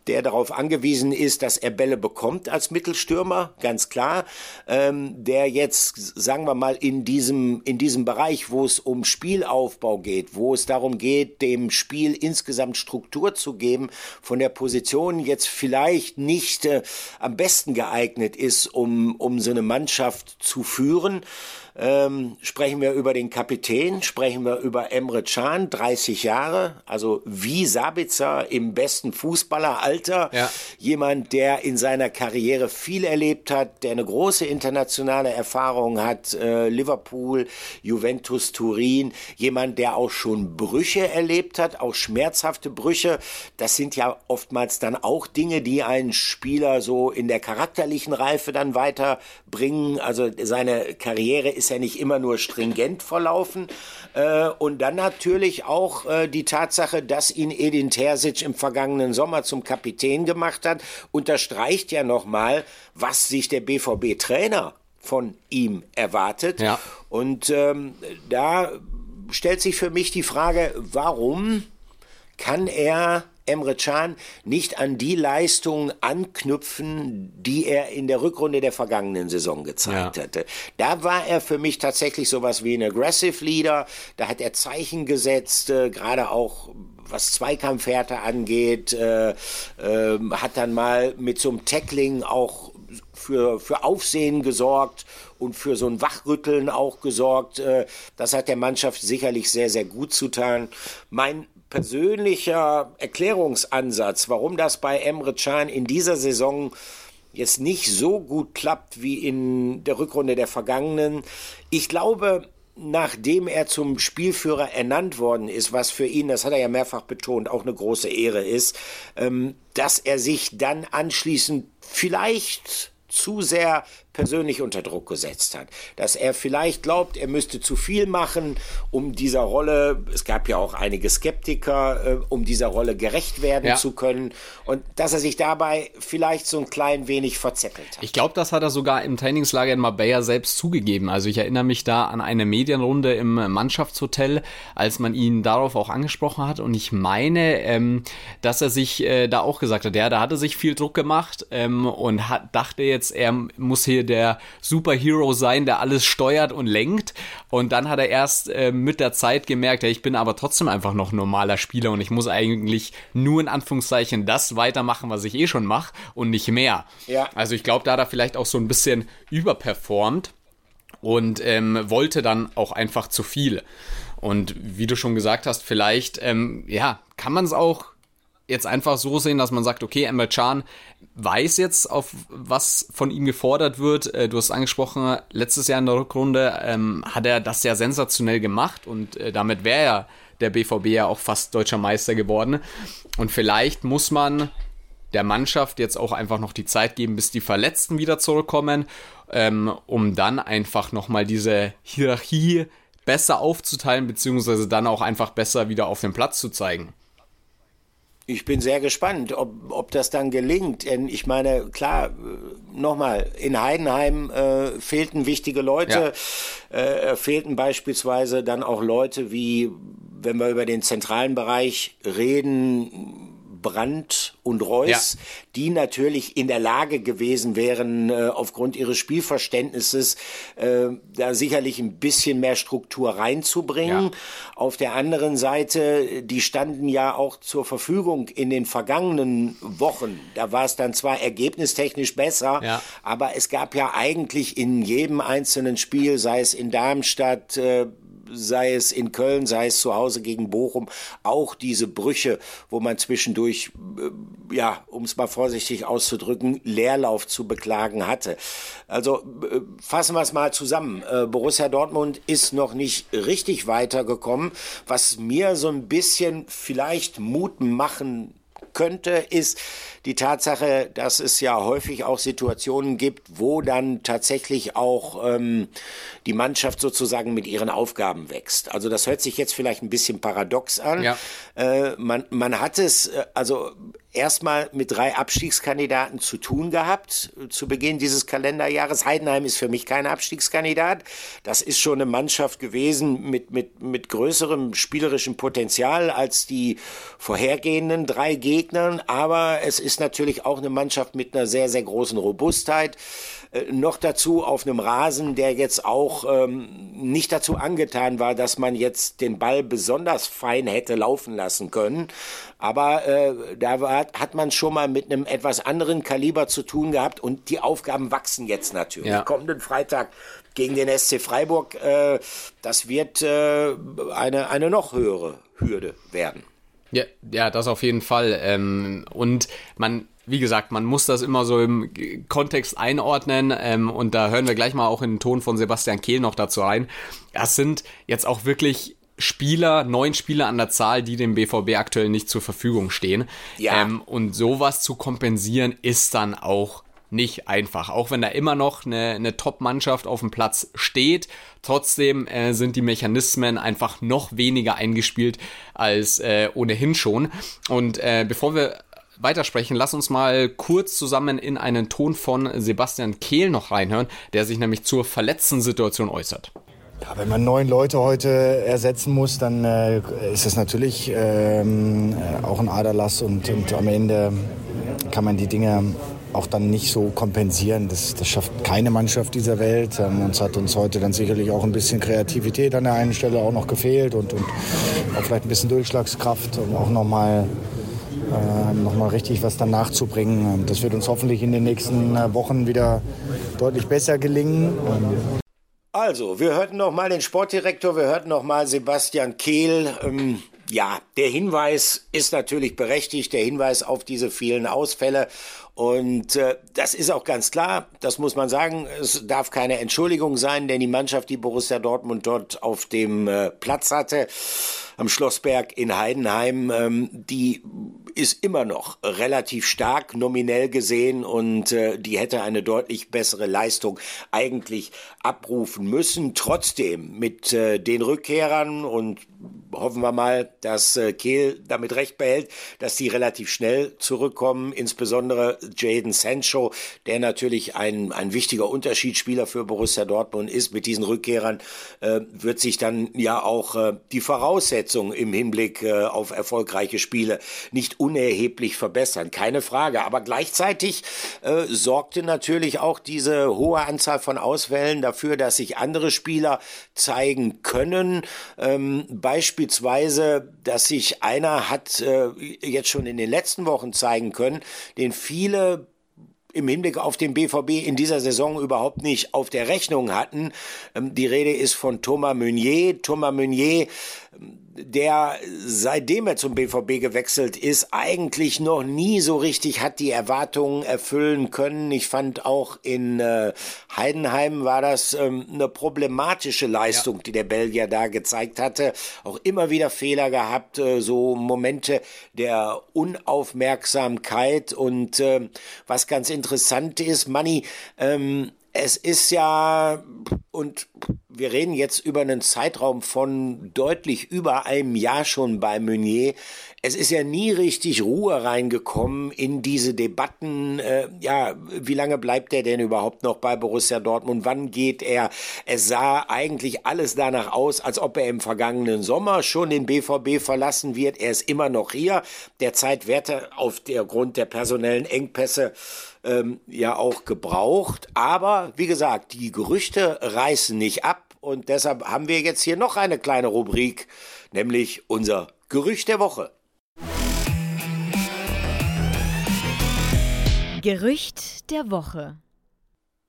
der darauf angewiesen ist, dass er Bälle bekommt als Mittelstürmer, ganz klar, ähm, der jetzt, sagen wir mal, in diesem, in diesem Bereich, wo es um Spielaufbau geht, wo es darum geht, dem Spiel insgesamt Struktur zu geben, von der Position jetzt vielleicht nicht äh, am besten geeignet ist, um, um so eine Mannschaft zu führen. Ähm, sprechen wir über den Kapitän, sprechen wir über Emre Can, 30 Jahre, also wie Sabitzer im besten Fußballeralter. Ja. Jemand, der in seiner Karriere viel erlebt hat, der eine große internationale Erfahrung hat, äh, Liverpool, Juventus Turin, jemand, der auch schon Brüche erlebt hat, auch schmerzhafte Brüche. Das sind ja oftmals dann auch Dinge, die einen Spieler so in der charakterlichen Reife dann weiterbringen. Also seine Karriere ist ist ja nicht immer nur stringent verlaufen. Äh, und dann natürlich auch äh, die Tatsache, dass ihn Edin Terzic im vergangenen Sommer zum Kapitän gemacht hat, unterstreicht ja nochmal, was sich der BVB-Trainer von ihm erwartet. Ja. Und ähm, da stellt sich für mich die Frage, warum kann er Emre Can nicht an die Leistungen anknüpfen, die er in der Rückrunde der vergangenen Saison gezeigt ja. hatte. Da war er für mich tatsächlich sowas wie ein Aggressive Leader. Da hat er Zeichen gesetzt, äh, gerade auch was Zweikampfhärte angeht, äh, äh, hat dann mal mit so einem Tackling auch für, für Aufsehen gesorgt und für so ein Wachrütteln auch gesorgt. Äh, das hat der Mannschaft sicherlich sehr, sehr gut zutan. Mein persönlicher Erklärungsansatz, warum das bei Emre Can in dieser Saison jetzt nicht so gut klappt wie in der Rückrunde der vergangenen. Ich glaube, nachdem er zum Spielführer ernannt worden ist, was für ihn, das hat er ja mehrfach betont, auch eine große Ehre ist, ähm, dass er sich dann anschließend vielleicht zu sehr persönlich unter Druck gesetzt hat. Dass er vielleicht glaubt, er müsste zu viel machen, um dieser Rolle, es gab ja auch einige Skeptiker, äh, um dieser Rolle gerecht werden ja. zu können. Und dass er sich dabei vielleicht so ein klein wenig verzettelt hat. Ich glaube, das hat er sogar im Trainingslager in Marbella selbst zugegeben. Also ich erinnere mich da an eine Medienrunde im Mannschaftshotel, als man ihn darauf auch angesprochen hat. Und ich meine, ähm, dass er sich äh, da auch gesagt hat, ja, da hatte sich viel Druck gemacht ähm, und hat, dachte jetzt, er muss hier der Superhero sein, der alles steuert und lenkt. Und dann hat er erst äh, mit der Zeit gemerkt, ja, ich bin aber trotzdem einfach noch ein normaler Spieler und ich muss eigentlich nur in Anführungszeichen das weitermachen, was ich eh schon mache und nicht mehr. Ja. Also ich glaube, da hat er vielleicht auch so ein bisschen überperformt und ähm, wollte dann auch einfach zu viel. Und wie du schon gesagt hast, vielleicht, ähm, ja, kann man es auch jetzt einfach so sehen, dass man sagt, okay, Emre Can weiß jetzt, auf was von ihm gefordert wird. Äh, du hast angesprochen, letztes Jahr in der Rückrunde ähm, hat er das ja sensationell gemacht und äh, damit wäre ja der BVB ja auch fast deutscher Meister geworden. Und vielleicht muss man der Mannschaft jetzt auch einfach noch die Zeit geben, bis die Verletzten wieder zurückkommen, ähm, um dann einfach nochmal diese Hierarchie besser aufzuteilen, beziehungsweise dann auch einfach besser wieder auf den Platz zu zeigen. Ich bin sehr gespannt, ob, ob das dann gelingt. Denn ich meine, klar, nochmal, in Heidenheim äh, fehlten wichtige Leute, ja. äh, fehlten beispielsweise dann auch Leute wie, wenn wir über den zentralen Bereich reden, Brandt und Reus, ja. die natürlich in der Lage gewesen wären, äh, aufgrund ihres Spielverständnisses äh, da sicherlich ein bisschen mehr Struktur reinzubringen. Ja. Auf der anderen Seite, die standen ja auch zur Verfügung in den vergangenen Wochen. Da war es dann zwar ergebnistechnisch besser, ja. aber es gab ja eigentlich in jedem einzelnen Spiel, sei es in Darmstadt, äh, sei es in Köln, sei es zu Hause gegen Bochum, auch diese Brüche, wo man zwischendurch, äh, ja, um es mal vorsichtig auszudrücken, Leerlauf zu beklagen hatte. Also äh, fassen wir es mal zusammen. Äh, Borussia Dortmund ist noch nicht richtig weitergekommen, was mir so ein bisschen vielleicht Mut machen könnte, ist die Tatsache, dass es ja häufig auch Situationen gibt, wo dann tatsächlich auch ähm, die Mannschaft sozusagen mit ihren Aufgaben wächst. Also das hört sich jetzt vielleicht ein bisschen paradox an. Ja. Äh, man, man hat es, äh, also erstmal mit drei Abstiegskandidaten zu tun gehabt zu Beginn dieses Kalenderjahres. Heidenheim ist für mich kein Abstiegskandidat. Das ist schon eine Mannschaft gewesen mit, mit, mit größerem spielerischen Potenzial als die vorhergehenden drei Gegnern. Aber es ist natürlich auch eine Mannschaft mit einer sehr, sehr großen Robustheit. Äh, noch dazu auf einem Rasen, der jetzt auch ähm, nicht dazu angetan war, dass man jetzt den Ball besonders fein hätte laufen lassen können. Aber äh, da war, hat man schon mal mit einem etwas anderen Kaliber zu tun gehabt und die Aufgaben wachsen jetzt natürlich. Ja. Kommenden Freitag gegen den SC Freiburg, äh, das wird äh, eine, eine noch höhere Hürde werden. Ja, ja, das auf jeden Fall. Ähm, und man wie gesagt, man muss das immer so im Kontext einordnen ähm, und da hören wir gleich mal auch in den Ton von Sebastian Kehl noch dazu rein. Das sind jetzt auch wirklich Spieler, neun Spieler an der Zahl, die dem BVB aktuell nicht zur Verfügung stehen. Ja. Ähm, und sowas zu kompensieren ist dann auch nicht einfach. Auch wenn da immer noch eine, eine Top-Mannschaft auf dem Platz steht, trotzdem äh, sind die Mechanismen einfach noch weniger eingespielt als äh, ohnehin schon. Und äh, bevor wir weitersprechen, lass uns mal kurz zusammen in einen Ton von Sebastian Kehl noch reinhören, der sich nämlich zur verletzten Situation äußert. Ja, wenn man neun Leute heute ersetzen muss, dann äh, ist das natürlich ähm, äh, auch ein Aderlass und, und, am Ende kann man die Dinge auch dann nicht so kompensieren. Das, das schafft keine Mannschaft dieser Welt. Ähm, uns hat uns heute dann sicherlich auch ein bisschen Kreativität an der einen Stelle auch noch gefehlt und, und auch vielleicht ein bisschen Durchschlagskraft, um auch nochmal äh, nochmal richtig was dann nachzubringen. Das wird uns hoffentlich in den nächsten äh, Wochen wieder deutlich besser gelingen. Also, wir hörten noch mal den Sportdirektor, wir hörten noch mal Sebastian Kehl. Ähm, ja, der Hinweis ist natürlich berechtigt, der Hinweis auf diese vielen Ausfälle. Und äh, das ist auch ganz klar, das muss man sagen, es darf keine Entschuldigung sein, denn die Mannschaft, die Borussia Dortmund dort auf dem äh, Platz hatte, am Schlossberg in Heidenheim, ähm, die ist immer noch relativ stark nominell gesehen und äh, die hätte eine deutlich bessere Leistung eigentlich abrufen müssen. Trotzdem mit äh, den Rückkehrern und hoffen wir mal, dass äh, Kehl damit recht behält, dass die relativ schnell zurückkommen, insbesondere Jaden Sancho, der natürlich ein, ein wichtiger Unterschiedsspieler für Borussia Dortmund ist. Mit diesen Rückkehrern äh, wird sich dann ja auch äh, die Voraussetzung im Hinblick äh, auf erfolgreiche Spiele nicht unerheblich verbessern. Keine Frage. Aber gleichzeitig äh, sorgte natürlich auch diese hohe Anzahl von Auswählen dafür, dass sich andere Spieler zeigen können. Ähm, beispielsweise, dass sich einer hat äh, jetzt schon in den letzten Wochen zeigen können, den viele im Hinblick auf den BVB in dieser Saison überhaupt nicht auf der Rechnung hatten. Ähm, die Rede ist von Thomas Meunier. Thomas Meunier der seitdem er zum BVB gewechselt ist, eigentlich noch nie so richtig hat die Erwartungen erfüllen können. Ich fand auch in äh, Heidenheim war das ähm, eine problematische Leistung, ja. die der Belgier da gezeigt hatte. Auch immer wieder Fehler gehabt, äh, so Momente der Unaufmerksamkeit und äh, was ganz interessant ist, Manni, ähm, es ist ja, und wir reden jetzt über einen Zeitraum von deutlich über einem Jahr schon bei Meunier. Es ist ja nie richtig Ruhe reingekommen in diese Debatten. Äh, ja, wie lange bleibt er denn überhaupt noch bei Borussia Dortmund? Wann geht er? Es sah eigentlich alles danach aus, als ob er im vergangenen Sommer schon den BVB verlassen wird. Er ist immer noch hier. Derzeit wird er auf der Grund der personellen Engpässe ähm, ja auch gebraucht. Aber wie gesagt, die Gerüchte reißen nicht ab und deshalb haben wir jetzt hier noch eine kleine Rubrik, nämlich unser Gerücht der Woche. Gerücht der Woche.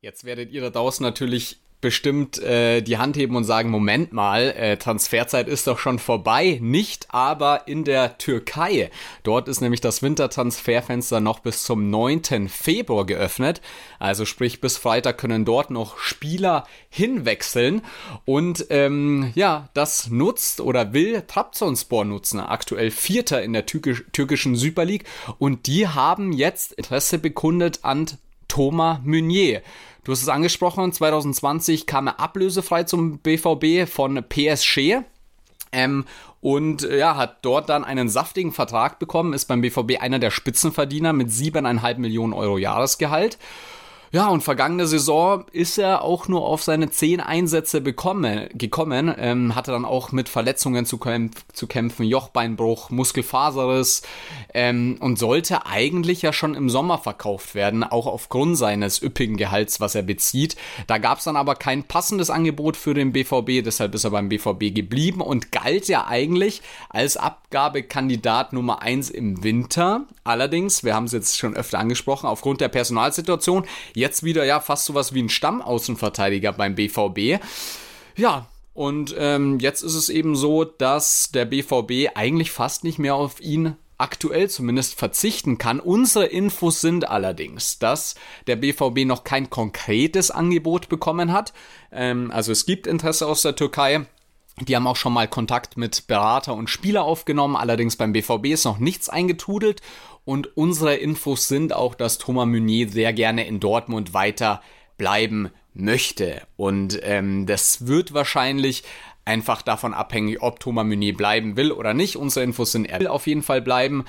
Jetzt werdet ihr da draußen natürlich bestimmt äh, die Hand heben und sagen, Moment mal, äh, Transferzeit ist doch schon vorbei. Nicht aber in der Türkei. Dort ist nämlich das Wintertransferfenster noch bis zum 9. Februar geöffnet. Also sprich, bis Freitag können dort noch Spieler hinwechseln. Und ähm, ja, das nutzt oder will Trabzonspor nutzen. Aktuell Vierter in der türkisch, türkischen Super League. Und die haben jetzt Interesse bekundet an Thomas Meunier. Du hast es angesprochen, 2020 kam er ablösefrei zum BVB von PSG. Ähm, und äh, ja, hat dort dann einen saftigen Vertrag bekommen, ist beim BVB einer der Spitzenverdiener mit siebeneinhalb Millionen Euro Jahresgehalt. Ja, und vergangene Saison ist er auch nur auf seine zehn Einsätze bekommen, gekommen, ähm, hatte dann auch mit Verletzungen zu, kämpf zu kämpfen, Jochbeinbruch, Muskelfaserriss ähm, und sollte eigentlich ja schon im Sommer verkauft werden, auch aufgrund seines üppigen Gehalts, was er bezieht. Da gab es dann aber kein passendes Angebot für den BVB, deshalb ist er beim BVB geblieben und galt ja eigentlich als Abgabekandidat Nummer eins im Winter. Allerdings, wir haben es jetzt schon öfter angesprochen, aufgrund der Personalsituation, Jetzt wieder ja fast sowas wie ein Stammaußenverteidiger beim BVB. Ja, und ähm, jetzt ist es eben so, dass der BVB eigentlich fast nicht mehr auf ihn aktuell zumindest verzichten kann. Unsere Infos sind allerdings, dass der BVB noch kein konkretes Angebot bekommen hat. Ähm, also es gibt Interesse aus der Türkei. Die haben auch schon mal Kontakt mit Berater und Spieler aufgenommen, allerdings beim BVB ist noch nichts eingetrudelt und unsere Infos sind auch, dass Thomas Meunier sehr gerne in Dortmund weiter bleiben möchte. Und ähm, das wird wahrscheinlich einfach davon abhängig, ob Thomas Meunier bleiben will oder nicht. Unsere Infos sind, er will auf jeden Fall bleiben.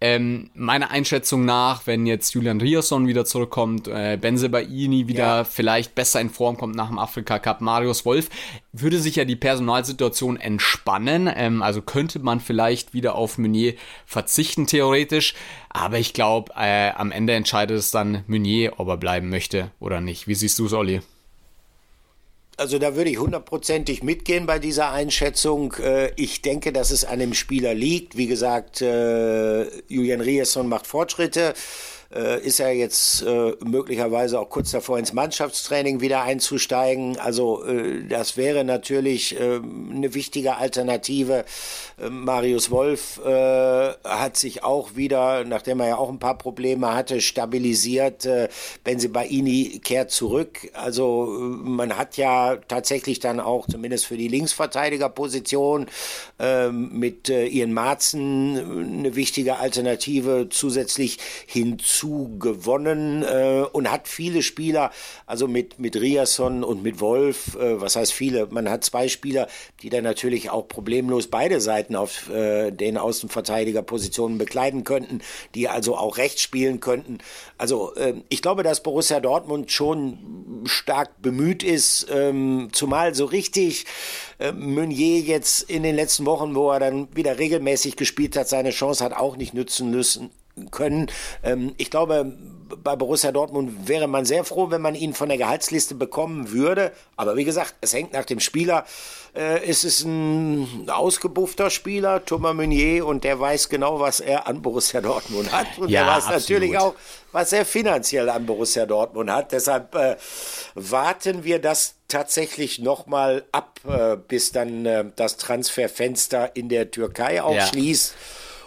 Ähm, meiner Einschätzung nach, wenn jetzt Julian Rierson wieder zurückkommt, äh, Benze Baini wieder ja. vielleicht besser in Form kommt nach dem Afrika Cup, Marius Wolf, würde sich ja die Personalsituation entspannen. Ähm, also könnte man vielleicht wieder auf Meunier verzichten, theoretisch. Aber ich glaube, äh, am Ende entscheidet es dann Meunier, ob er bleiben möchte oder nicht. Wie siehst du es, Olli? Also da würde ich hundertprozentig mitgehen bei dieser Einschätzung. Äh, ich denke, dass es an dem Spieler liegt. Wie gesagt, äh, Julian Rieson macht Fortschritte äh, ist er jetzt äh, möglicherweise auch kurz davor ins Mannschaftstraining wieder einzusteigen. Also äh, das wäre natürlich äh, eine wichtige Alternative. Äh, Marius Wolf äh, hat sich auch wieder, nachdem er ja auch ein paar Probleme hatte, stabilisiert. Äh, Benzibaini kehrt zurück. Also man hat ja tatsächlich dann auch zumindest für die Linksverteidigerposition mit Ian Marzen eine wichtige Alternative zusätzlich hinzu dazu gewonnen äh, und hat viele Spieler, also mit, mit Riasson und mit Wolf, äh, was heißt viele, man hat zwei Spieler, die dann natürlich auch problemlos beide Seiten auf äh, den Außenverteidigerpositionen bekleiden könnten, die also auch rechts spielen könnten. Also äh, ich glaube, dass Borussia Dortmund schon stark bemüht ist, ähm, zumal so richtig äh, Meunier jetzt in den letzten Wochen, wo er dann wieder regelmäßig gespielt hat, seine Chance hat auch nicht nützen müssen, können. Ähm, ich glaube, bei Borussia Dortmund wäre man sehr froh, wenn man ihn von der Gehaltsliste bekommen würde. Aber wie gesagt, es hängt nach dem Spieler. Äh, es ist ein ausgebuffter Spieler, Thomas Meunier, und der weiß genau, was er an Borussia Dortmund hat. Und ja, er weiß absolut. natürlich auch, was er finanziell an Borussia Dortmund hat. Deshalb äh, warten wir das tatsächlich nochmal ab, äh, bis dann äh, das Transferfenster in der Türkei auch ja. schließt.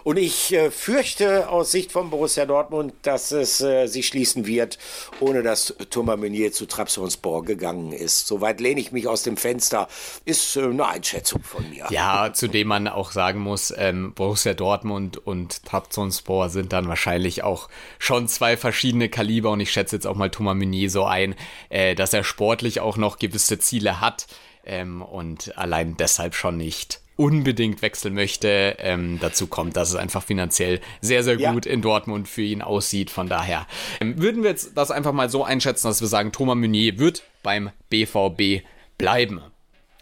Und ich äh, fürchte aus Sicht von Borussia Dortmund, dass es äh, sich schließen wird, ohne dass Thomas Meunier zu Trabzonspor gegangen ist. Soweit lehne ich mich aus dem Fenster. Ist äh, eine Einschätzung von mir. Ja, zudem man auch sagen muss, ähm, Borussia Dortmund und Trabzonspor sind dann wahrscheinlich auch schon zwei verschiedene Kaliber und ich schätze jetzt auch mal Thomas Meunier so ein, äh, dass er sportlich auch noch gewisse Ziele hat ähm, und allein deshalb schon nicht unbedingt wechseln möchte. Ähm, dazu kommt, dass es einfach finanziell sehr, sehr gut ja. in Dortmund für ihn aussieht. Von daher ähm, würden wir jetzt das einfach mal so einschätzen, dass wir sagen, Thomas Meunier wird beim BVB bleiben.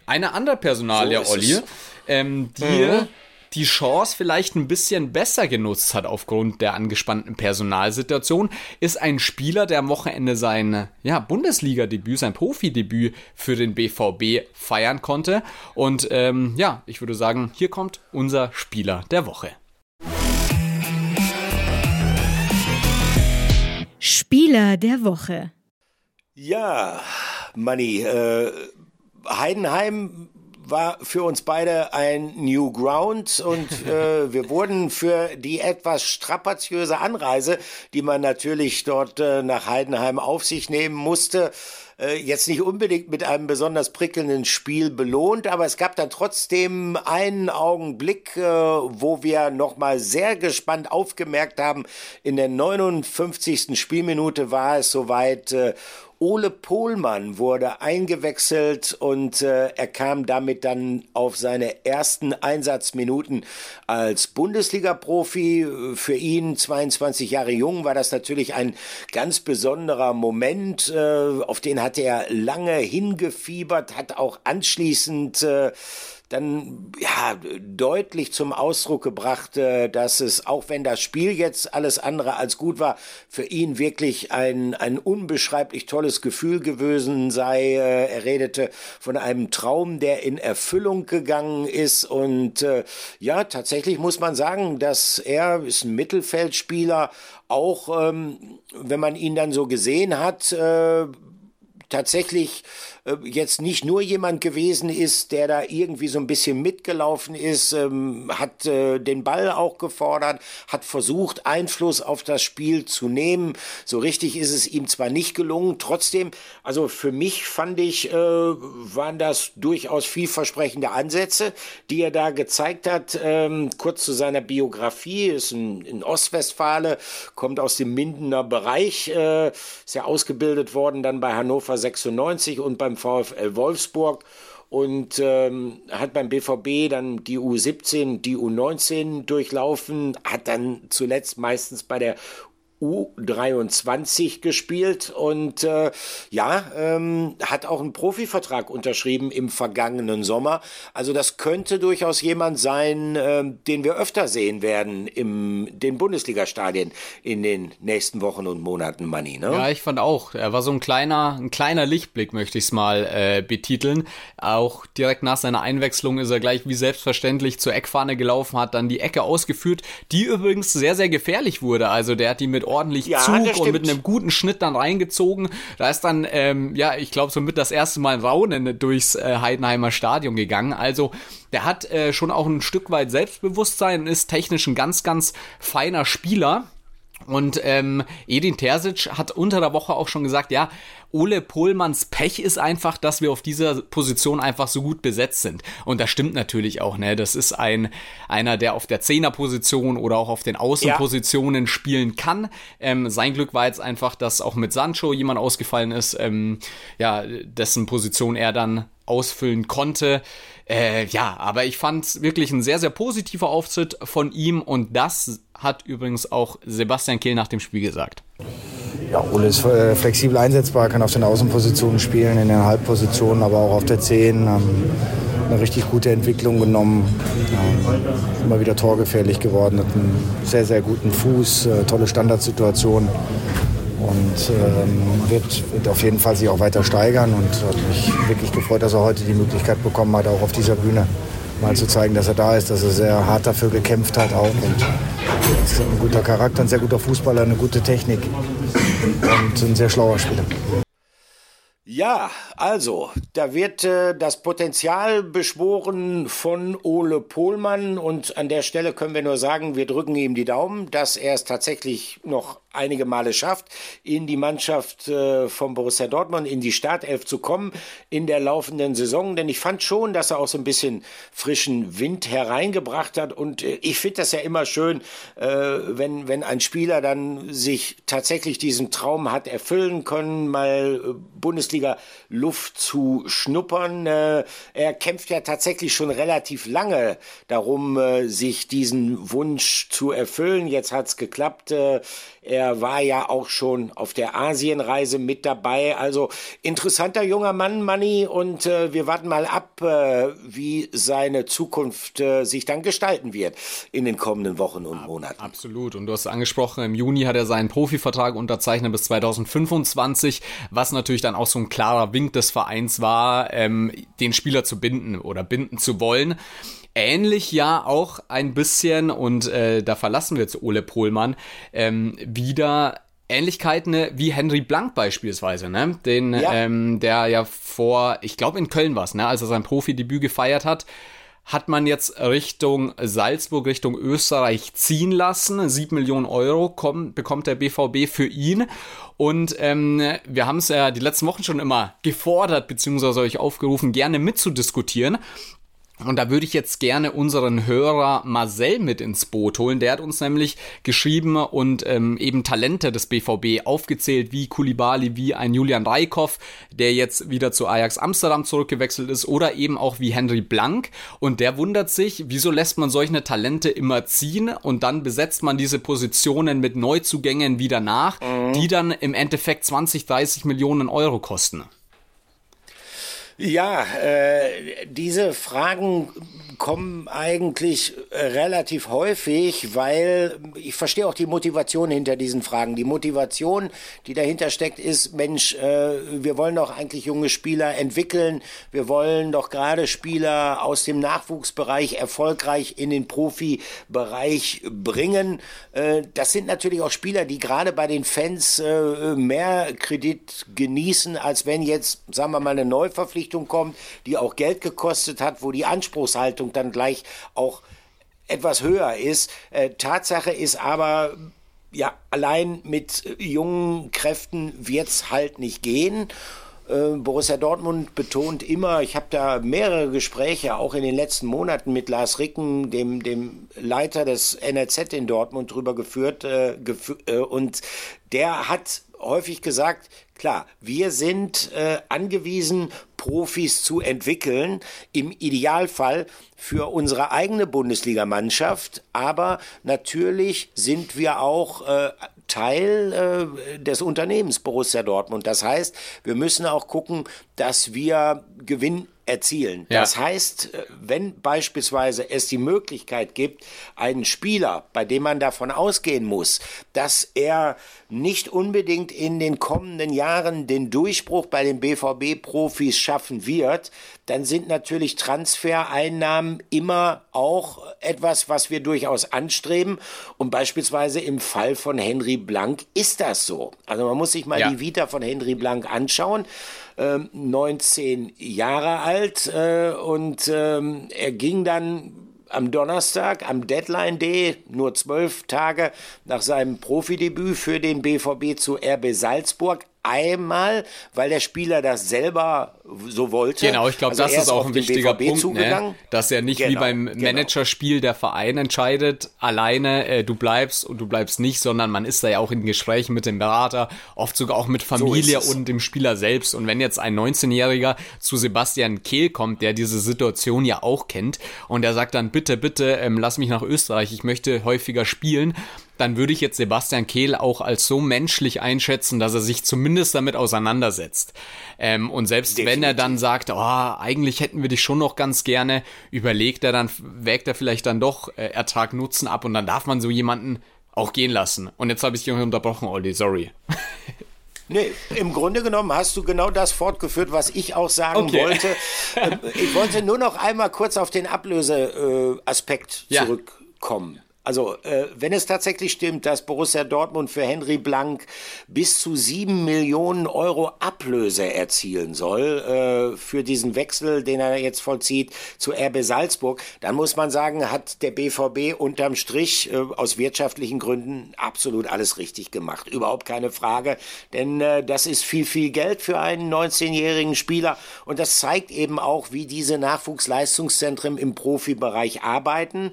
Eine andere Personalie, so Olli, ähm, die mhm die Chance vielleicht ein bisschen besser genutzt hat aufgrund der angespannten Personalsituation, ist ein Spieler, der am Wochenende sein ja, Bundesliga-Debüt, sein Profidebüt für den BVB feiern konnte. Und ähm, ja, ich würde sagen, hier kommt unser Spieler der Woche. Spieler der Woche. Ja, Manni, äh, Heidenheim war für uns beide ein New Ground und äh, wir wurden für die etwas strapaziöse Anreise, die man natürlich dort äh, nach Heidenheim auf sich nehmen musste, äh, jetzt nicht unbedingt mit einem besonders prickelnden Spiel belohnt, aber es gab dann trotzdem einen Augenblick, äh, wo wir nochmal sehr gespannt aufgemerkt haben, in der 59. Spielminute war es soweit, äh, Ole Pohlmann wurde eingewechselt und äh, er kam damit dann auf seine ersten Einsatzminuten als Bundesliga-Profi. Für ihn, 22 Jahre jung, war das natürlich ein ganz besonderer Moment. Äh, auf den hat er lange hingefiebert, hat auch anschließend äh, dann ja deutlich zum Ausdruck gebracht, äh, dass es, auch wenn das Spiel jetzt alles andere als gut war, für ihn wirklich ein, ein unbeschreiblich tolles Gefühl gewesen sei. Äh, er redete von einem Traum, der in Erfüllung gegangen ist. Und äh, ja, tatsächlich muss man sagen, dass er ist ein Mittelfeldspieler, auch ähm, wenn man ihn dann so gesehen hat, tatsächlich äh, jetzt nicht nur jemand gewesen ist, der da irgendwie so ein bisschen mitgelaufen ist, ähm, hat äh, den Ball auch gefordert, hat versucht, Einfluss auf das Spiel zu nehmen. So richtig ist es ihm zwar nicht gelungen, trotzdem, also für mich fand ich, äh, waren das durchaus vielversprechende Ansätze, die er da gezeigt hat. Ähm, kurz zu seiner Biografie, ist ein, in Ostwestfale, kommt aus dem Mindener Bereich, äh, ist ja ausgebildet worden dann bei Hannover 96 und beim beim VfL Wolfsburg und ähm, hat beim BVB dann die U17, die U19 durchlaufen, hat dann zuletzt meistens bei der U23 gespielt und äh, ja, ähm, hat auch einen Profivertrag unterschrieben im vergangenen Sommer. Also das könnte durchaus jemand sein, äh, den wir öfter sehen werden im den Bundesliga-Stadien in den nächsten Wochen und Monaten, Manni. Ne? Ja, ich fand auch. Er war so ein kleiner, ein kleiner Lichtblick, möchte ich es mal äh, betiteln. Auch direkt nach seiner Einwechslung ist er gleich wie selbstverständlich zur Eckfahne gelaufen, hat dann die Ecke ausgeführt, die übrigens sehr, sehr gefährlich wurde. Also der hat die mit ordentlich ja, Zug und mit einem guten Schnitt dann reingezogen. Da ist dann, ähm, ja, ich glaube, somit das erste Mal ein Raunen durchs äh, Heidenheimer Stadion gegangen. Also der hat äh, schon auch ein Stück weit Selbstbewusstsein, ist technisch ein ganz, ganz feiner Spieler. Und ähm, Edin Terzic hat unter der Woche auch schon gesagt, ja, Ole Pohlmanns Pech ist einfach, dass wir auf dieser Position einfach so gut besetzt sind. Und das stimmt natürlich auch, ne? Das ist ein einer, der auf der Zehnerposition oder auch auf den Außenpositionen ja. spielen kann. Ähm, sein Glück war jetzt einfach, dass auch mit Sancho jemand ausgefallen ist, ähm, ja, dessen Position er dann ausfüllen konnte. Äh, ja, aber ich fand wirklich ein sehr, sehr positiver Auftritt von ihm und das hat übrigens auch Sebastian Kehl nach dem Spiel gesagt. Ja, Ole ist äh, flexibel einsetzbar, kann auf den Außenpositionen spielen, in den Halbpositionen, aber auch auf der 10. Ähm, eine richtig gute Entwicklung genommen. Ähm, immer wieder torgefährlich geworden, hat einen sehr, sehr guten Fuß, äh, tolle Standardsituation und ähm, wird, wird auf jeden Fall sich auch weiter steigern und hat mich wirklich gefreut, dass er heute die Möglichkeit bekommen hat, auch auf dieser Bühne mal zu zeigen, dass er da ist, dass er sehr hart dafür gekämpft hat auch und ist ein guter Charakter, ein sehr guter Fußballer, eine gute Technik und ein sehr schlauer Spieler. Ja, also, da wird äh, das Potenzial beschworen von Ole Pohlmann und an der Stelle können wir nur sagen, wir drücken ihm die Daumen, dass er es tatsächlich noch einige Male schafft, in die Mannschaft äh, von Borussia Dortmund, in die Startelf zu kommen in der laufenden Saison. Denn ich fand schon, dass er auch so ein bisschen frischen Wind hereingebracht hat. Und äh, ich finde das ja immer schön, äh, wenn, wenn ein Spieler dann sich tatsächlich diesen Traum hat erfüllen können, mal äh, Bundesliga-Luft zu schnuppern. Er kämpft ja tatsächlich schon relativ lange darum, sich diesen Wunsch zu erfüllen. Jetzt hat's geklappt. Er war ja auch schon auf der Asienreise mit dabei. Also interessanter junger Mann, Manni. Und äh, wir warten mal ab, äh, wie seine Zukunft äh, sich dann gestalten wird in den kommenden Wochen und Monaten. Absolut. Und du hast angesprochen, im Juni hat er seinen Profivertrag unterzeichnet bis 2025, was natürlich dann auch so ein klarer Wink des Vereins war, ähm, den Spieler zu binden oder binden zu wollen ähnlich ja auch ein bisschen, und äh, da verlassen wir jetzt Ole Pohlmann, ähm, wieder Ähnlichkeiten wie Henry Blank beispielsweise, ne? Den, ja. Ähm, der ja vor, ich glaube in Köln war ne, als er sein Profidebüt gefeiert hat, hat man jetzt Richtung Salzburg, Richtung Österreich ziehen lassen. Sieben Millionen Euro kommen, bekommt der BVB für ihn. Und ähm, wir haben es ja die letzten Wochen schon immer gefordert, beziehungsweise euch aufgerufen, gerne mitzudiskutieren. Und da würde ich jetzt gerne unseren Hörer Marcel mit ins Boot holen. Der hat uns nämlich geschrieben und ähm, eben Talente des BVB aufgezählt, wie Kulibali, wie ein Julian Reikhoff, der jetzt wieder zu Ajax Amsterdam zurückgewechselt ist, oder eben auch wie Henry Blank. Und der wundert sich, wieso lässt man solche Talente immer ziehen und dann besetzt man diese Positionen mit Neuzugängen wieder nach, mhm. die dann im Endeffekt 20, 30 Millionen Euro kosten. Ja, äh, diese Fragen kommen eigentlich relativ häufig, weil ich verstehe auch die Motivation hinter diesen Fragen. Die Motivation, die dahinter steckt, ist, Mensch, äh, wir wollen doch eigentlich junge Spieler entwickeln. Wir wollen doch gerade Spieler aus dem Nachwuchsbereich erfolgreich in den Profibereich bringen. Äh, das sind natürlich auch Spieler, die gerade bei den Fans äh, mehr Kredit genießen, als wenn jetzt, sagen wir mal, eine Neuverpflichtung Richtung kommt, die auch Geld gekostet hat, wo die Anspruchshaltung dann gleich auch etwas höher ist. Äh, Tatsache ist aber, ja, allein mit jungen Kräften wird es halt nicht gehen. Äh, Borussia Dortmund betont immer, ich habe da mehrere Gespräche auch in den letzten Monaten mit Lars Ricken, dem, dem Leiter des NRZ in Dortmund, drüber geführt. Äh, gefü äh, und der hat häufig gesagt, klar, wir sind äh, angewiesen, Profis zu entwickeln, im Idealfall für unsere eigene Bundesligamannschaft, aber natürlich sind wir auch äh, Teil äh, des Unternehmens Borussia Dortmund. Das heißt, wir müssen auch gucken, dass wir Gewinn erzielen. Ja. Das heißt, äh, wenn beispielsweise es die Möglichkeit gibt, einen Spieler, bei dem man davon ausgehen muss, dass er nicht unbedingt in den kommenden Jahren den Durchbruch bei den BVB-Profis schaffen wird, dann sind natürlich Transfereinnahmen immer auch etwas, was wir durchaus anstreben. Und beispielsweise im Fall von Henry Blank ist das so. Also man muss sich mal ja. die Vita von Henry Blank anschauen. 19 ähm, Jahre alt äh, und ähm, er ging dann am Donnerstag, am Deadline Day, nur zwölf Tage nach seinem Profidebüt für den BVB zu RB Salzburg, einmal, weil der Spieler das selber so wollte. Genau, ich glaube, also das ist auch ein wichtiger BVB Punkt, ne? dass er nicht genau, wie beim genau. Managerspiel der Verein entscheidet, alleine äh, du bleibst und du bleibst nicht, sondern man ist da ja auch in Gesprächen mit dem Berater, oft sogar auch mit Familie so und dem Spieler selbst. Und wenn jetzt ein 19-Jähriger zu Sebastian Kehl kommt, der diese Situation ja auch kennt und der sagt dann, bitte, bitte, ähm, lass mich nach Österreich, ich möchte häufiger spielen, dann würde ich jetzt Sebastian Kehl auch als so menschlich einschätzen, dass er sich zumindest damit auseinandersetzt. Ähm, und selbst Definitiv. wenn er dann sagt, oh, eigentlich hätten wir dich schon noch ganz gerne, überlegt er dann, wägt er vielleicht dann doch äh, Ertrag Nutzen ab und dann darf man so jemanden auch gehen lassen. Und jetzt habe ich dich unterbrochen, Olli, sorry. Nee, im Grunde genommen hast du genau das fortgeführt, was ich auch sagen okay. wollte. Ähm, ich wollte nur noch einmal kurz auf den Ablöseaspekt äh, zurückkommen. Also, äh, wenn es tatsächlich stimmt, dass Borussia Dortmund für Henry Blank bis zu sieben Millionen Euro Ablöse erzielen soll äh, für diesen Wechsel, den er jetzt vollzieht zu RB Salzburg, dann muss man sagen, hat der BVB unterm Strich äh, aus wirtschaftlichen Gründen absolut alles richtig gemacht. Überhaupt keine Frage, denn äh, das ist viel, viel Geld für einen 19-jährigen Spieler und das zeigt eben auch, wie diese Nachwuchsleistungszentren im Profibereich arbeiten.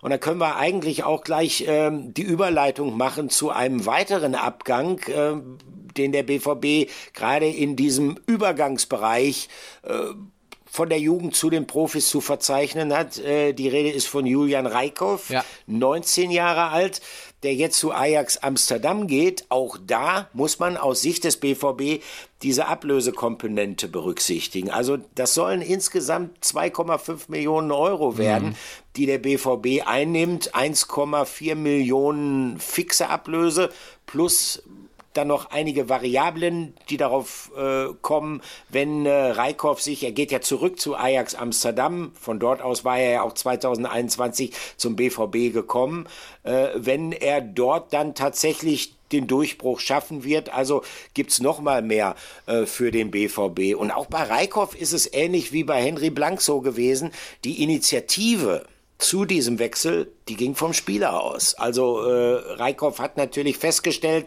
Und da können wir eigentlich auch gleich ähm, die Überleitung machen zu einem weiteren Abgang, äh, den der BVB gerade in diesem Übergangsbereich äh, von der Jugend zu den Profis zu verzeichnen hat. Äh, die Rede ist von Julian Reikhoff, ja. 19 Jahre alt der jetzt zu Ajax Amsterdam geht, auch da muss man aus Sicht des BVB diese Ablösekomponente berücksichtigen. Also das sollen insgesamt 2,5 Millionen Euro werden, mhm. die der BVB einnimmt, 1,4 Millionen fixe Ablöse plus dann noch einige Variablen, die darauf äh, kommen, wenn äh, Reikhoff sich, er geht ja zurück zu Ajax Amsterdam, von dort aus war er ja auch 2021 zum BVB gekommen, äh, wenn er dort dann tatsächlich den Durchbruch schaffen wird. Also gibt's noch mal mehr äh, für den BVB. Und auch bei Reikhoff ist es ähnlich wie bei Henry Blank so gewesen. Die Initiative zu diesem Wechsel, die ging vom Spieler aus. Also äh, Reikhoff hat natürlich festgestellt,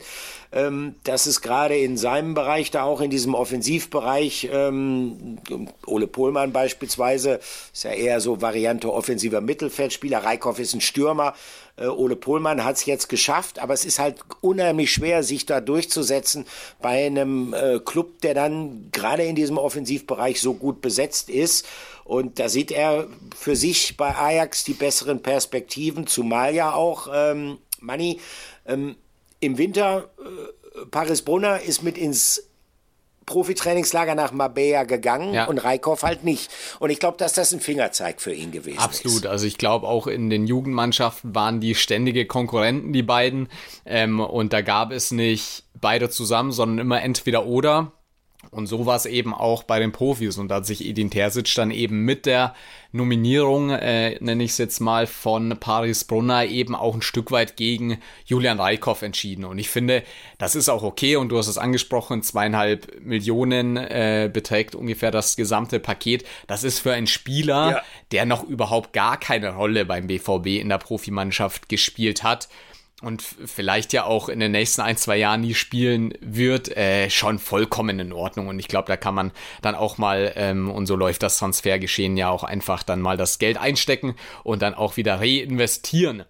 ähm, dass es gerade in seinem Bereich, da auch in diesem Offensivbereich, ähm, Ole Pohlmann beispielsweise, ist ja eher so Variante offensiver Mittelfeldspieler, Reikhoff ist ein Stürmer, äh, Ole Pohlmann hat es jetzt geschafft, aber es ist halt unheimlich schwer, sich da durchzusetzen bei einem äh, Club, der dann gerade in diesem Offensivbereich so gut besetzt ist. Und da sieht er für sich bei Ajax die besseren Perspektiven, zumal ja auch ähm, Manni ähm, im Winter äh, Paris Brunner ist mit ins Profitrainingslager nach Marbella gegangen ja. und Reikhoff halt nicht. Und ich glaube, dass das ein Fingerzeig für ihn gewesen Absolut. ist. Absolut. Also ich glaube, auch in den Jugendmannschaften waren die ständige Konkurrenten, die beiden. Ähm, und da gab es nicht beide zusammen, sondern immer entweder oder. Und so war es eben auch bei den Profis. Und da hat sich Edin Terzic dann eben mit der Nominierung, äh, nenne ich es jetzt mal, von Paris Brunner eben auch ein Stück weit gegen Julian Reikhoff entschieden. Und ich finde, das ist auch okay. Und du hast es angesprochen, zweieinhalb Millionen äh, beträgt ungefähr das gesamte Paket. Das ist für einen Spieler, ja. der noch überhaupt gar keine Rolle beim BVB in der Profimannschaft gespielt hat und vielleicht ja auch in den nächsten ein, zwei Jahren nie spielen wird, äh, schon vollkommen in Ordnung. Und ich glaube, da kann man dann auch mal, ähm, und so läuft das Transfergeschehen ja auch einfach dann mal das Geld einstecken und dann auch wieder reinvestieren.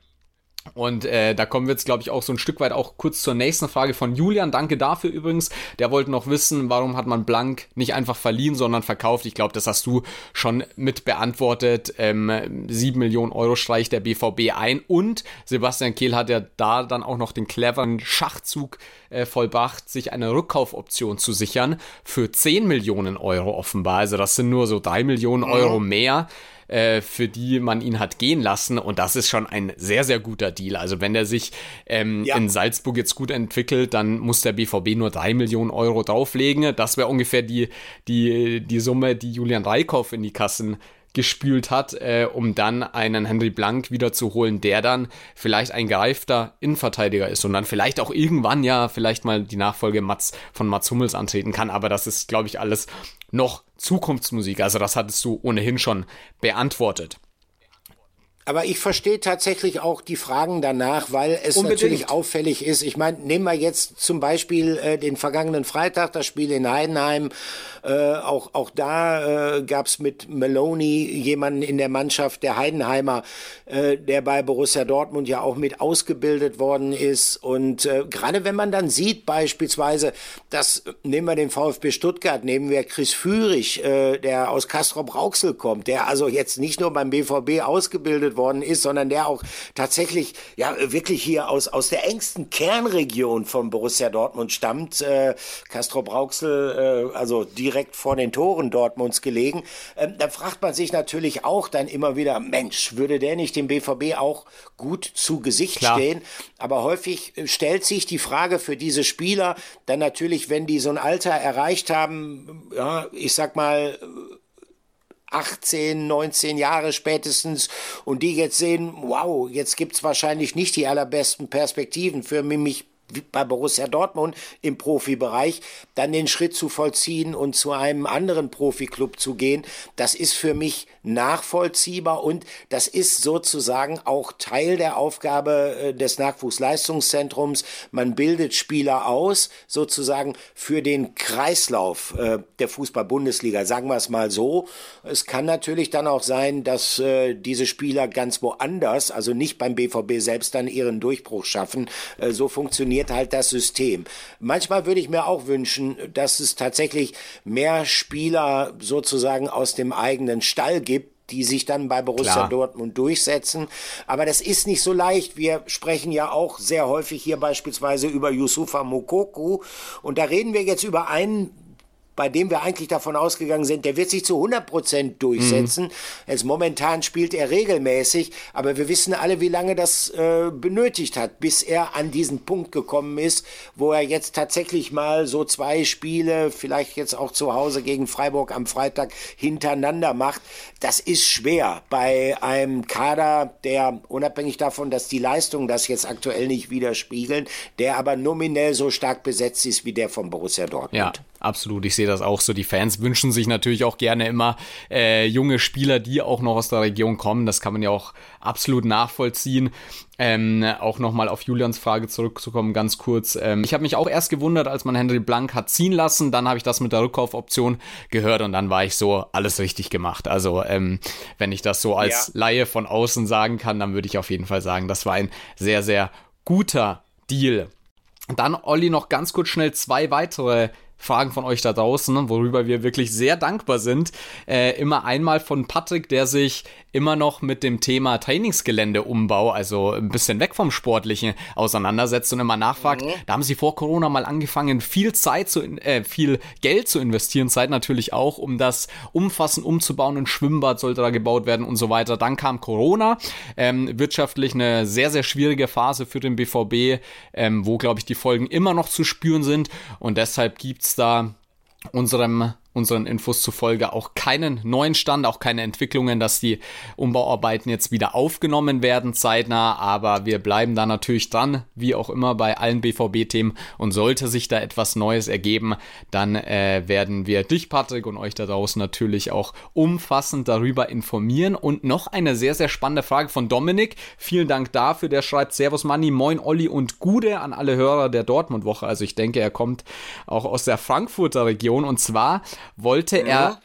Und äh, da kommen wir jetzt, glaube ich, auch so ein Stück weit auch kurz zur nächsten Frage von Julian. Danke dafür übrigens. Der wollte noch wissen, warum hat man Blank nicht einfach verliehen, sondern verkauft. Ich glaube, das hast du schon mit beantwortet. Ähm, 7 Millionen Euro streicht der BVB ein. Und Sebastian Kehl hat ja da dann auch noch den cleveren Schachzug äh, vollbracht, sich eine Rückkaufoption zu sichern für 10 Millionen Euro offenbar. Also das sind nur so 3 Millionen Euro mehr äh, für die man ihn hat gehen lassen. Und das ist schon ein sehr, sehr guter Deal. Also wenn der sich ähm, ja. in Salzburg jetzt gut entwickelt, dann muss der BVB nur drei Millionen Euro drauflegen. Das wäre ungefähr die, die, die Summe, die Julian Reikhoff in die Kassen gespült hat, äh, um dann einen Henry Blank wiederzuholen, der dann vielleicht ein gereifter Innenverteidiger ist und dann vielleicht auch irgendwann ja vielleicht mal die Nachfolge Mats, von Mats Hummels antreten kann. Aber das ist, glaube ich, alles noch Zukunftsmusik. Also das hattest du ohnehin schon beantwortet. Aber ich verstehe tatsächlich auch die Fragen danach, weil es Unbedingt. natürlich auffällig ist. Ich meine, nehmen wir jetzt zum Beispiel äh, den vergangenen Freitag, das Spiel in Heidenheim. Äh, auch, auch da äh, gab es mit Maloney jemanden in der Mannschaft, der Heidenheimer, äh, der bei Borussia Dortmund ja auch mit ausgebildet worden ist. Und äh, gerade wenn man dann sieht beispielsweise, dass, nehmen wir den VfB Stuttgart, nehmen wir Chris Führig, äh, der aus Castrop-Rauxel kommt, der also jetzt nicht nur beim BVB ausgebildet worden ist, sondern der auch tatsächlich ja wirklich hier aus, aus der engsten Kernregion von Borussia Dortmund stammt. Äh, Castrop-Rauxel, äh, also direkt vor den Toren Dortmunds gelegen. Ähm, da fragt man sich natürlich auch dann immer wieder, Mensch, würde der nicht dem BVB auch gut zu Gesicht Klar. stehen? Aber häufig äh, stellt sich die Frage für diese Spieler dann natürlich, wenn die so ein Alter erreicht haben, ja, ich sag mal, 18, 19 Jahre spätestens und die jetzt sehen, wow, jetzt gibt's wahrscheinlich nicht die allerbesten Perspektiven für mich bei Borussia Dortmund im Profibereich, dann den Schritt zu vollziehen und zu einem anderen Profiklub zu gehen, das ist für mich nachvollziehbar und das ist sozusagen auch Teil der Aufgabe äh, des Nachwuchsleistungszentrums. Man bildet Spieler aus, sozusagen für den Kreislauf äh, der Fußball-Bundesliga, sagen wir es mal so. Es kann natürlich dann auch sein, dass äh, diese Spieler ganz woanders, also nicht beim BVB selbst, dann ihren Durchbruch schaffen. So funktioniert halt das System. Manchmal würde ich mir auch wünschen, dass es tatsächlich mehr Spieler sozusagen aus dem eigenen Stall gibt, die sich dann bei Borussia Klar. Dortmund durchsetzen. Aber das ist nicht so leicht. Wir sprechen ja auch sehr häufig hier beispielsweise über Yusufa Mokoku. Und da reden wir jetzt über einen bei dem wir eigentlich davon ausgegangen sind, der wird sich zu 100 Prozent durchsetzen. Mhm. Jetzt momentan spielt er regelmäßig, aber wir wissen alle, wie lange das äh, benötigt hat, bis er an diesen Punkt gekommen ist, wo er jetzt tatsächlich mal so zwei Spiele, vielleicht jetzt auch zu Hause gegen Freiburg am Freitag hintereinander macht. Das ist schwer bei einem Kader, der unabhängig davon, dass die Leistungen das jetzt aktuell nicht widerspiegeln, der aber nominell so stark besetzt ist wie der von Borussia Dortmund. Ja, absolut. Ich sehe das auch so. Die Fans wünschen sich natürlich auch gerne immer äh, junge Spieler, die auch noch aus der Region kommen. Das kann man ja auch absolut nachvollziehen. Ähm, auch nochmal auf Julians Frage zurückzukommen, ganz kurz. Ähm, ich habe mich auch erst gewundert, als man Henry Blank hat ziehen lassen. Dann habe ich das mit der Rückkaufoption gehört und dann war ich so, alles richtig gemacht. Also, ähm, wenn ich das so als ja. Laie von außen sagen kann, dann würde ich auf jeden Fall sagen, das war ein sehr, sehr guter Deal. Dann, Olli, noch ganz kurz schnell zwei weitere Fragen von euch da draußen, worüber wir wirklich sehr dankbar sind. Äh, immer einmal von Patrick, der sich immer noch mit dem Thema Trainingsgeländeumbau, also ein bisschen weg vom Sportlichen, auseinandersetzt und immer nachfragt. Mhm. Da haben sie vor Corona mal angefangen, viel Zeit zu, äh, viel Geld zu investieren, Zeit natürlich auch, um das umfassend umzubauen. Ein Schwimmbad sollte da gebaut werden und so weiter. Dann kam Corona, ähm, wirtschaftlich eine sehr, sehr schwierige Phase für den BVB, ähm, wo, glaube ich, die Folgen immer noch zu spüren sind und deshalb gibt's da unserem unseren Infos zufolge auch keinen neuen Stand, auch keine Entwicklungen, dass die Umbauarbeiten jetzt wieder aufgenommen werden zeitnah, aber wir bleiben da natürlich dran, wie auch immer bei allen BVB-Themen und sollte sich da etwas Neues ergeben, dann äh, werden wir dich, Patrick, und euch da draußen natürlich auch umfassend darüber informieren. Und noch eine sehr, sehr spannende Frage von Dominik. Vielen Dank dafür, der schreibt Servus Manni, Moin Olli und Gude an alle Hörer der Dortmund-Woche, also ich denke, er kommt auch aus der Frankfurter Region. Und zwar wollte ja. er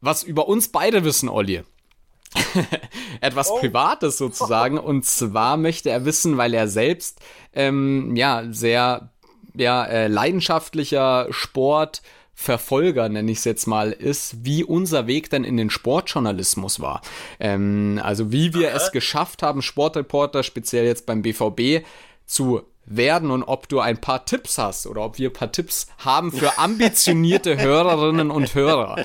was über uns beide wissen, Olli. Etwas oh. Privates sozusagen. Und zwar möchte er wissen, weil er selbst ähm, ja sehr ja, äh, leidenschaftlicher Sport. Verfolger, nenne ich es jetzt mal, ist, wie unser Weg denn in den Sportjournalismus war. Ähm, also wie wir Aha. es geschafft haben, Sportreporter, speziell jetzt beim BVB, zu werden und ob du ein paar Tipps hast oder ob wir ein paar Tipps haben für ambitionierte Hörerinnen und Hörer.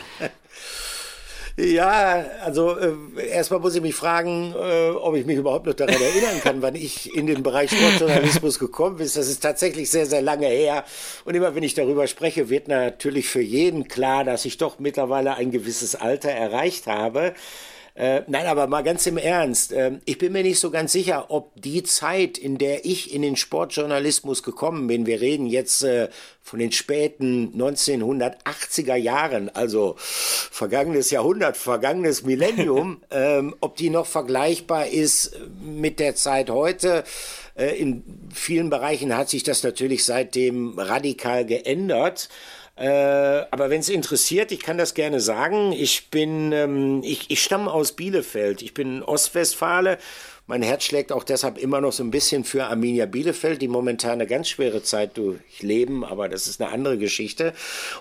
Ja, also äh, erstmal muss ich mich fragen, äh, ob ich mich überhaupt noch daran erinnern kann, wann ich in den Bereich Sportjournalismus gekommen bin. Das ist tatsächlich sehr, sehr lange her. Und immer wenn ich darüber spreche, wird natürlich für jeden klar, dass ich doch mittlerweile ein gewisses Alter erreicht habe. Äh, nein, aber mal ganz im Ernst. Äh, ich bin mir nicht so ganz sicher, ob die Zeit, in der ich in den Sportjournalismus gekommen bin, wir reden jetzt äh, von den späten 1980er Jahren, also vergangenes Jahrhundert, vergangenes Millennium, ähm, ob die noch vergleichbar ist mit der Zeit heute. Äh, in vielen Bereichen hat sich das natürlich seitdem radikal geändert. Äh, aber wenn es interessiert, ich kann das gerne sagen. Ich bin, ähm, ich, ich stamme aus Bielefeld. Ich bin Ostwestfale. Mein Herz schlägt auch deshalb immer noch so ein bisschen für Arminia Bielefeld, die momentan eine ganz schwere Zeit durchleben, aber das ist eine andere Geschichte.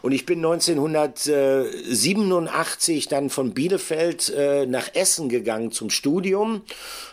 Und ich bin 1987 dann von Bielefeld äh, nach Essen gegangen zum Studium,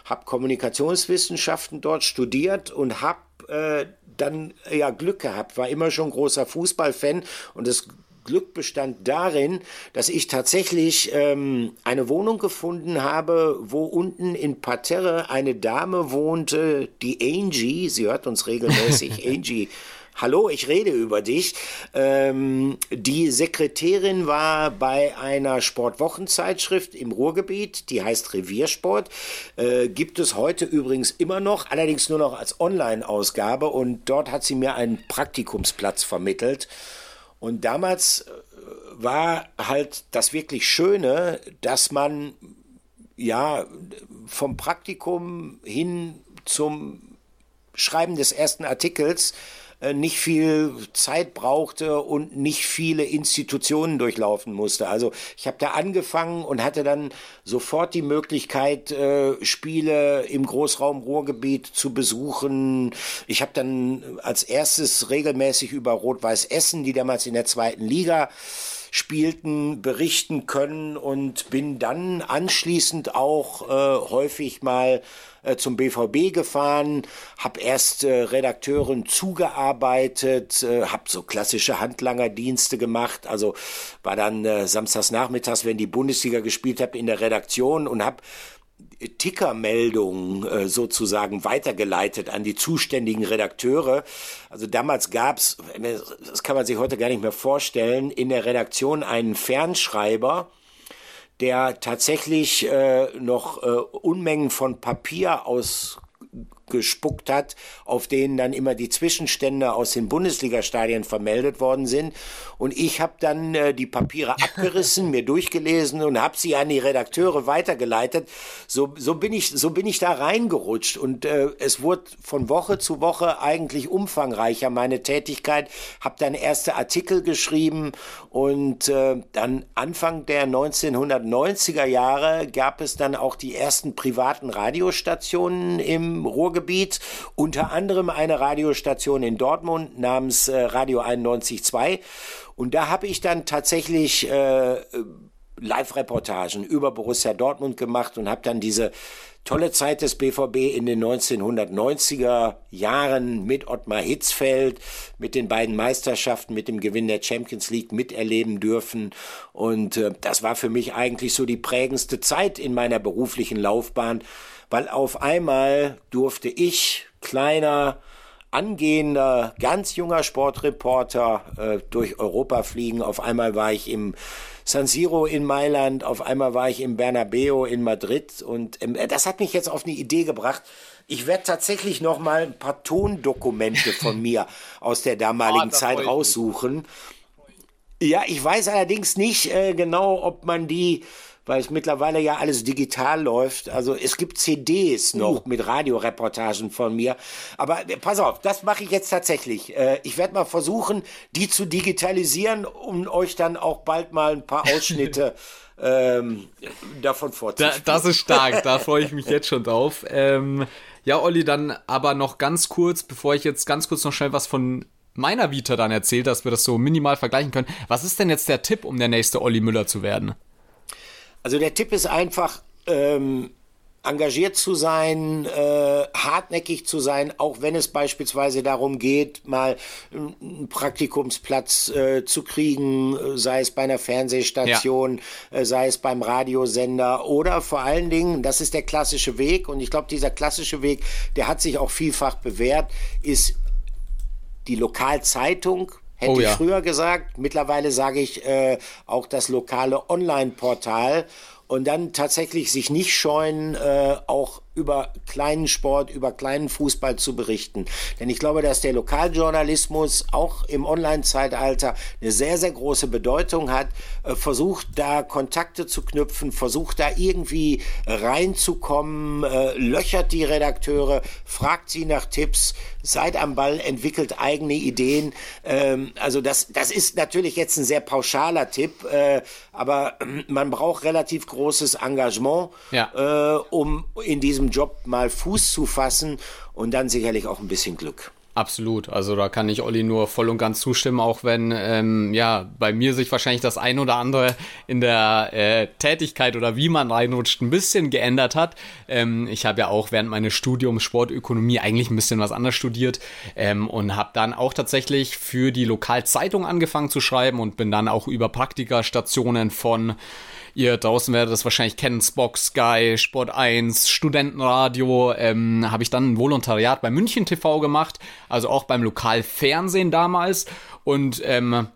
habe Kommunikationswissenschaften dort studiert und habe äh, dann ja Glück gehabt, war immer schon großer Fußballfan und das Glück bestand darin, dass ich tatsächlich ähm, eine Wohnung gefunden habe, wo unten in Parterre eine Dame wohnte, die Angie, sie hört uns regelmäßig, Angie Hallo, ich rede über dich. Ähm, die Sekretärin war bei einer Sportwochenzeitschrift im Ruhrgebiet, die heißt Reviersport. Äh, gibt es heute übrigens immer noch, allerdings nur noch als Online-Ausgabe. Und dort hat sie mir einen Praktikumsplatz vermittelt. Und damals äh, war halt das wirklich Schöne, dass man ja vom Praktikum hin zum Schreiben des ersten Artikels nicht viel Zeit brauchte und nicht viele Institutionen durchlaufen musste. Also ich habe da angefangen und hatte dann sofort die Möglichkeit, äh, Spiele im Großraum Ruhrgebiet zu besuchen. Ich habe dann als erstes regelmäßig über Rot-Weiß Essen, die damals in der zweiten Liga spielten, berichten können und bin dann anschließend auch äh, häufig mal äh, zum BVB gefahren, habe erst äh, Redakteuren zugearbeitet, äh, habe so klassische Handlangerdienste gemacht, also war dann äh, samstags nachmittags, wenn die Bundesliga gespielt habe, in der Redaktion und habe Tickermeldungen äh, sozusagen weitergeleitet an die zuständigen Redakteure. Also damals gab's, das kann man sich heute gar nicht mehr vorstellen, in der Redaktion einen Fernschreiber, der tatsächlich äh, noch äh, Unmengen von Papier aus gespuckt hat, auf denen dann immer die Zwischenstände aus den Bundesliga-Stadien vermeldet worden sind. Und ich habe dann äh, die Papiere abgerissen, mir durchgelesen und habe sie an die Redakteure weitergeleitet. So, so, bin, ich, so bin ich da reingerutscht. Und äh, es wurde von Woche zu Woche eigentlich umfangreicher, meine Tätigkeit. Habe dann erste Artikel geschrieben und äh, dann Anfang der 1990er Jahre gab es dann auch die ersten privaten Radiostationen im Ruhrgebiet Ruhrgebiet, unter anderem eine Radiostation in Dortmund namens äh, Radio 91.2. Und da habe ich dann tatsächlich äh, Live-Reportagen über Borussia Dortmund gemacht und habe dann diese tolle Zeit des BVB in den 1990er Jahren mit Ottmar Hitzfeld, mit den beiden Meisterschaften, mit dem Gewinn der Champions League miterleben dürfen. Und äh, das war für mich eigentlich so die prägendste Zeit in meiner beruflichen Laufbahn, weil auf einmal durfte ich, kleiner, angehender, ganz junger Sportreporter äh, durch Europa fliegen. Auf einmal war ich im San Siro in Mailand, auf einmal war ich im Bernabeo in Madrid und ähm, das hat mich jetzt auf eine Idee gebracht. Ich werde tatsächlich noch mal ein paar Tondokumente von mir aus der damaligen oh, Zeit raussuchen. Ja, ich weiß allerdings nicht äh, genau, ob man die weil es mittlerweile ja alles digital läuft. Also es gibt CDs noch uh. mit Radioreportagen von mir. Aber äh, pass auf, das mache ich jetzt tatsächlich. Äh, ich werde mal versuchen, die zu digitalisieren, um euch dann auch bald mal ein paar Ausschnitte ähm, davon vorzuspielen. Da, das ist stark, da freue ich mich jetzt schon drauf. Ähm, ja, Olli, dann aber noch ganz kurz, bevor ich jetzt ganz kurz noch schnell was von meiner Vita dann erzählt, dass wir das so minimal vergleichen können. Was ist denn jetzt der Tipp, um der nächste Olli Müller zu werden? Also der Tipp ist einfach, ähm, engagiert zu sein, äh, hartnäckig zu sein, auch wenn es beispielsweise darum geht, mal einen Praktikumsplatz äh, zu kriegen, sei es bei einer Fernsehstation, ja. äh, sei es beim Radiosender oder vor allen Dingen, das ist der klassische Weg und ich glaube, dieser klassische Weg, der hat sich auch vielfach bewährt, ist die Lokalzeitung Hätte oh, ja. ich früher gesagt. Mittlerweile sage ich äh, auch das lokale Online-Portal und dann tatsächlich sich nicht scheuen, äh, auch über kleinen Sport, über kleinen Fußball zu berichten. Denn ich glaube, dass der Lokaljournalismus auch im Online-Zeitalter eine sehr, sehr große Bedeutung hat. Äh, versucht da Kontakte zu knüpfen, versucht da irgendwie reinzukommen, äh, löchert die Redakteure, fragt sie nach Tipps, seid am Ball, entwickelt eigene Ideen. Ähm, also das, das ist natürlich jetzt ein sehr pauschaler Tipp, äh, aber man braucht relativ großes Engagement, ja. um in diesem diesem Job mal Fuß zu fassen und dann sicherlich auch ein bisschen Glück. Absolut, also da kann ich Olli nur voll und ganz zustimmen, auch wenn ähm, ja bei mir sich wahrscheinlich das ein oder andere in der äh, Tätigkeit oder wie man reinrutscht ein bisschen geändert hat. Ähm, ich habe ja auch während meines Studiums Sportökonomie eigentlich ein bisschen was anderes studiert ähm, und habe dann auch tatsächlich für die Lokalzeitung angefangen zu schreiben und bin dann auch über Praktikastationen von Ihr draußen werdet das wahrscheinlich kennen, Spock, Sky, Sport 1, Studentenradio. Ähm, Habe ich dann ein Volontariat bei München TV gemacht, also auch beim Lokalfernsehen damals. Und ähm,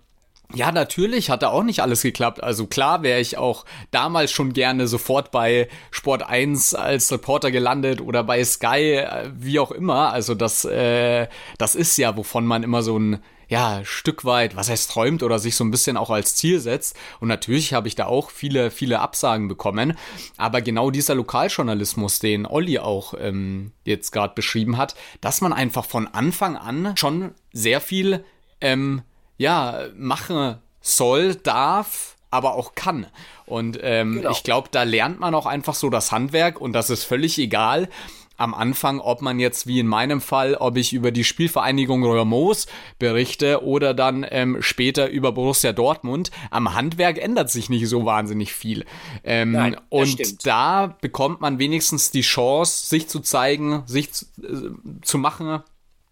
ja, natürlich hat da auch nicht alles geklappt. Also klar wäre ich auch damals schon gerne sofort bei Sport 1 als Reporter gelandet oder bei Sky, äh, wie auch immer. Also das, äh, das ist ja, wovon man immer so ein ja, Stück weit, was heißt träumt oder sich so ein bisschen auch als Ziel setzt. Und natürlich habe ich da auch viele, viele Absagen bekommen. Aber genau dieser Lokaljournalismus, den Olli auch ähm, jetzt gerade beschrieben hat, dass man einfach von Anfang an schon sehr viel, ähm, ja, machen soll, darf, aber auch kann. Und ähm, genau. ich glaube, da lernt man auch einfach so das Handwerk und das ist völlig egal, am Anfang, ob man jetzt wie in meinem Fall, ob ich über die Spielvereinigung Röhrmoos berichte oder dann ähm, später über Borussia Dortmund. Am Handwerk ändert sich nicht so wahnsinnig viel. Ähm, Nein, und stimmt. da bekommt man wenigstens die Chance, sich zu zeigen, sich zu, äh, zu machen,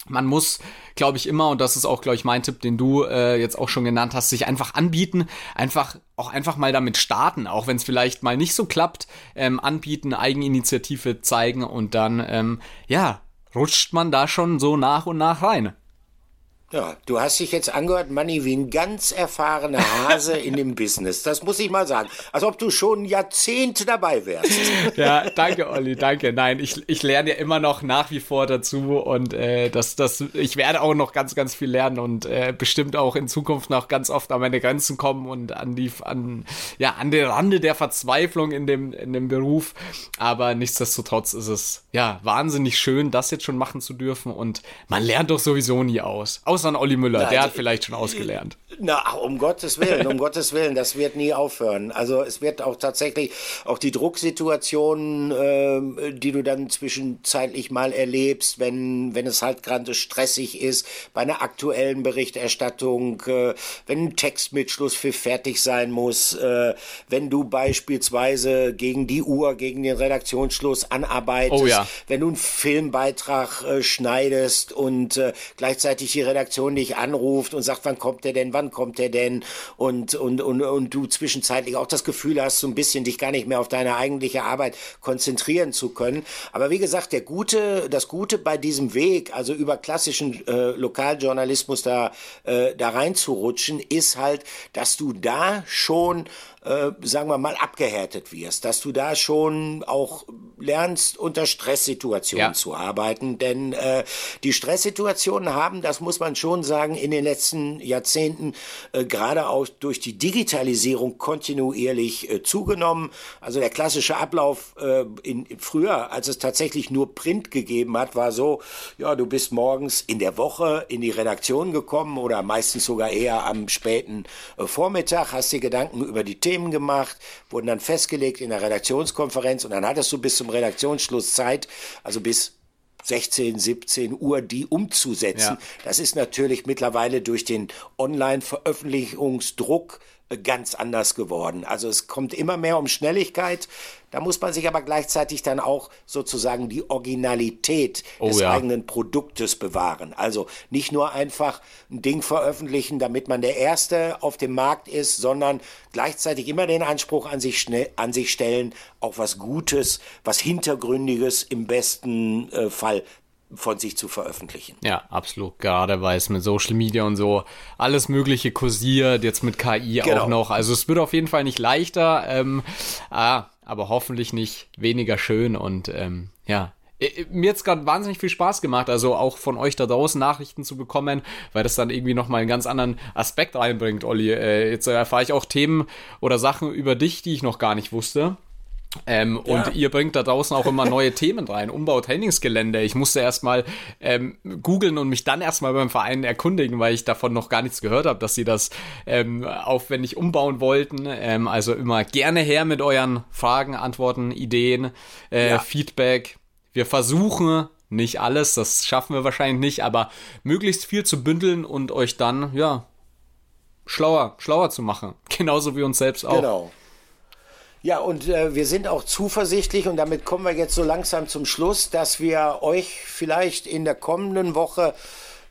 man muss, glaube ich, immer, und das ist auch, glaube ich, mein Tipp, den du äh, jetzt auch schon genannt hast, sich einfach anbieten, einfach auch einfach mal damit starten, auch wenn es vielleicht mal nicht so klappt, ähm, anbieten, Eigeninitiative zeigen und dann, ähm, ja, rutscht man da schon so nach und nach rein. Ja, du hast dich jetzt angehört, Manni, wie ein ganz erfahrener Hase in dem Business. Das muss ich mal sagen. Als ob du schon Jahrzehnte dabei wärst. Ja, danke, Olli, danke. Nein, ich, ich lerne ja immer noch nach wie vor dazu und äh, das, das, ich werde auch noch ganz, ganz viel lernen und äh, bestimmt auch in Zukunft noch ganz oft an meine Grenzen kommen und an die, an, ja, an den Rande der Verzweiflung in dem, in dem Beruf. Aber nichtsdestotrotz ist es, ja, wahnsinnig schön, das jetzt schon machen zu dürfen und man lernt doch sowieso nie aus. Außer außer an Olli Müller, Na, der hat vielleicht schon ausgelernt. Na, um Gottes Willen, um Gottes Willen, das wird nie aufhören. Also es wird auch tatsächlich auch die Drucksituationen, äh, die du dann zwischenzeitlich mal erlebst, wenn, wenn es halt gerade stressig ist, bei einer aktuellen Berichterstattung, äh, wenn ein Textmitschluss für fertig sein muss, äh, wenn du beispielsweise gegen die Uhr, gegen den Redaktionsschluss anarbeitest, oh ja. wenn du einen Filmbeitrag äh, schneidest und äh, gleichzeitig die Redaktion Redaktion dich anruft und sagt, wann kommt der denn, wann kommt der denn und, und, und, und du zwischenzeitlich auch das Gefühl hast, so ein bisschen dich gar nicht mehr auf deine eigentliche Arbeit konzentrieren zu können. Aber wie gesagt, der Gute, das Gute bei diesem Weg, also über klassischen äh, Lokaljournalismus da, äh, da reinzurutschen, ist halt, dass du da schon äh, sagen wir mal, abgehärtet wirst, dass du da schon auch lernst, unter Stresssituationen ja. zu arbeiten. Denn äh, die Stresssituationen haben, das muss man schon sagen, in den letzten Jahrzehnten äh, gerade auch durch die Digitalisierung kontinuierlich äh, zugenommen. Also der klassische Ablauf äh, in, früher, als es tatsächlich nur Print gegeben hat, war so, ja, du bist morgens in der Woche in die Redaktion gekommen oder meistens sogar eher am späten äh, Vormittag, hast dir Gedanken über die Themen Themen gemacht, wurden dann festgelegt in der Redaktionskonferenz und dann hattest du bis zum Redaktionsschluss Zeit, also bis 16, 17 Uhr, die umzusetzen. Ja. Das ist natürlich mittlerweile durch den Online-Veröffentlichungsdruck ganz anders geworden. Also es kommt immer mehr um Schnelligkeit. Da muss man sich aber gleichzeitig dann auch sozusagen die Originalität oh, des ja. eigenen Produktes bewahren. Also nicht nur einfach ein Ding veröffentlichen, damit man der Erste auf dem Markt ist, sondern gleichzeitig immer den Anspruch an sich, schnell, an sich stellen, auch was Gutes, was Hintergründiges im besten äh, Fall von sich zu veröffentlichen. Ja, absolut. Gerade weil es mit Social Media und so alles Mögliche kursiert, jetzt mit KI genau. auch noch. Also es wird auf jeden Fall nicht leichter, ähm, ah, aber hoffentlich nicht weniger schön und ähm, ja. Mir jetzt gerade wahnsinnig viel Spaß gemacht, also auch von euch da draußen Nachrichten zu bekommen, weil das dann irgendwie nochmal einen ganz anderen Aspekt reinbringt, Olli. Äh, jetzt erfahre ich auch Themen oder Sachen über dich, die ich noch gar nicht wusste. Ähm, ja. Und ihr bringt da draußen auch immer neue Themen rein. Umbau-Trainingsgelände. Ich musste erstmal ähm, googeln und mich dann erstmal beim Verein erkundigen, weil ich davon noch gar nichts gehört habe, dass sie das ähm, aufwendig umbauen wollten. Ähm, also immer gerne her mit euren Fragen, Antworten, Ideen, äh, ja. Feedback. Wir versuchen nicht alles, das schaffen wir wahrscheinlich nicht, aber möglichst viel zu bündeln und euch dann, ja, schlauer, schlauer zu machen. Genauso wie uns selbst auch. Genau. Ja, und äh, wir sind auch zuversichtlich und damit kommen wir jetzt so langsam zum Schluss, dass wir euch vielleicht in der kommenden Woche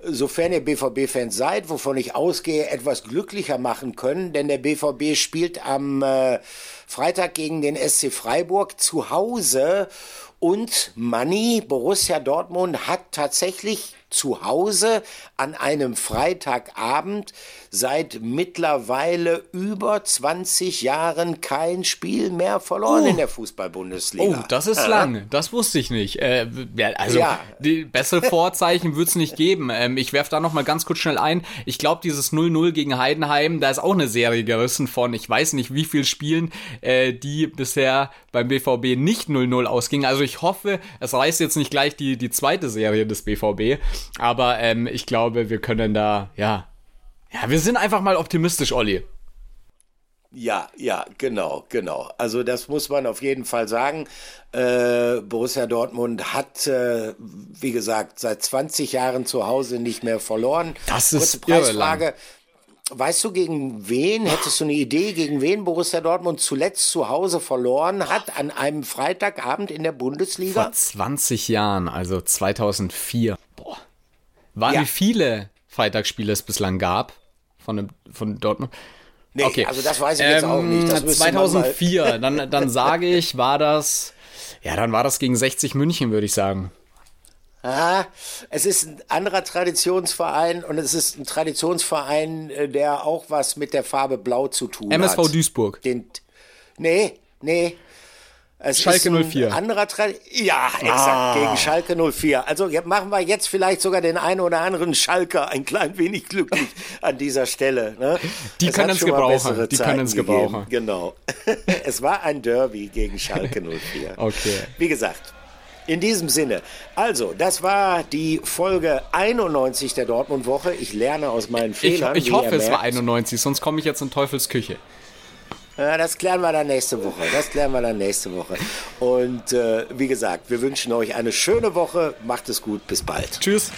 sofern ihr BVB-Fans seid, wovon ich ausgehe, etwas glücklicher machen können, denn der BVB spielt am äh, Freitag gegen den SC Freiburg zu Hause. Und Manni, Borussia Dortmund hat tatsächlich zu Hause an einem Freitagabend seit mittlerweile über 20 Jahren kein Spiel mehr verloren uh. in der Fußball-Bundesliga. Oh, das ist äh. lang. Das wusste ich nicht. Äh, also, ja. die bessere Vorzeichen wird es nicht geben. Ähm, ich werfe da noch mal ganz kurz schnell ein. Ich glaube, dieses 0-0 gegen Heidenheim, da ist auch eine Serie gerissen von, ich weiß nicht wie viel Spielen, äh, die bisher beim BVB nicht 0-0 ausgingen. Also ich hoffe, es reißt jetzt nicht gleich die, die zweite Serie des BVB. Aber ähm, ich glaube, wir können da, ja, ja, wir sind einfach mal optimistisch, Olli. Ja, ja, genau, genau. Also das muss man auf jeden Fall sagen. Äh, Borussia Dortmund hat, äh, wie gesagt, seit 20 Jahren zu Hause nicht mehr verloren. Das ist Kurze Preisfrage. Weißt du, gegen wen, hättest du eine Idee, gegen wen Borussia Dortmund zuletzt zu Hause verloren hat an einem Freitagabend in der Bundesliga? Vor 20 Jahren, also 2004. Waren ja. wie viele Freitagsspiele es bislang gab von, dem, von Dortmund? Nee, okay. also das weiß ich jetzt ähm, auch nicht. Das 2004, dann, dann sage ich, war das, ja, dann war das gegen 60 München, würde ich sagen. Ah, es ist ein anderer Traditionsverein und es ist ein Traditionsverein, äh, der auch was mit der Farbe Blau zu tun MSV hat. MSV Duisburg. Den, nee, nee. Es Schalke 04. Anderer Tra ja, exakt, ah. gegen Schalke 04. Also machen wir jetzt vielleicht sogar den einen oder anderen Schalker ein klein wenig glücklich an dieser Stelle. Ne? Die es können es gebrauchen. Die können es gebrauchen. Genau. es war ein Derby gegen Schalke 04. okay. Wie gesagt, in diesem Sinne, also, das war die Folge 91 der Dortmund-Woche. Ich lerne aus meinen Fehlern. Ich, ich hoffe, es war 91, sonst komme ich jetzt in Teufels Küche. Ja, das klären wir dann nächste Woche. Das klären wir dann nächste Woche. Und äh, wie gesagt, wir wünschen euch eine schöne Woche. Macht es gut. Bis bald. Tschüss.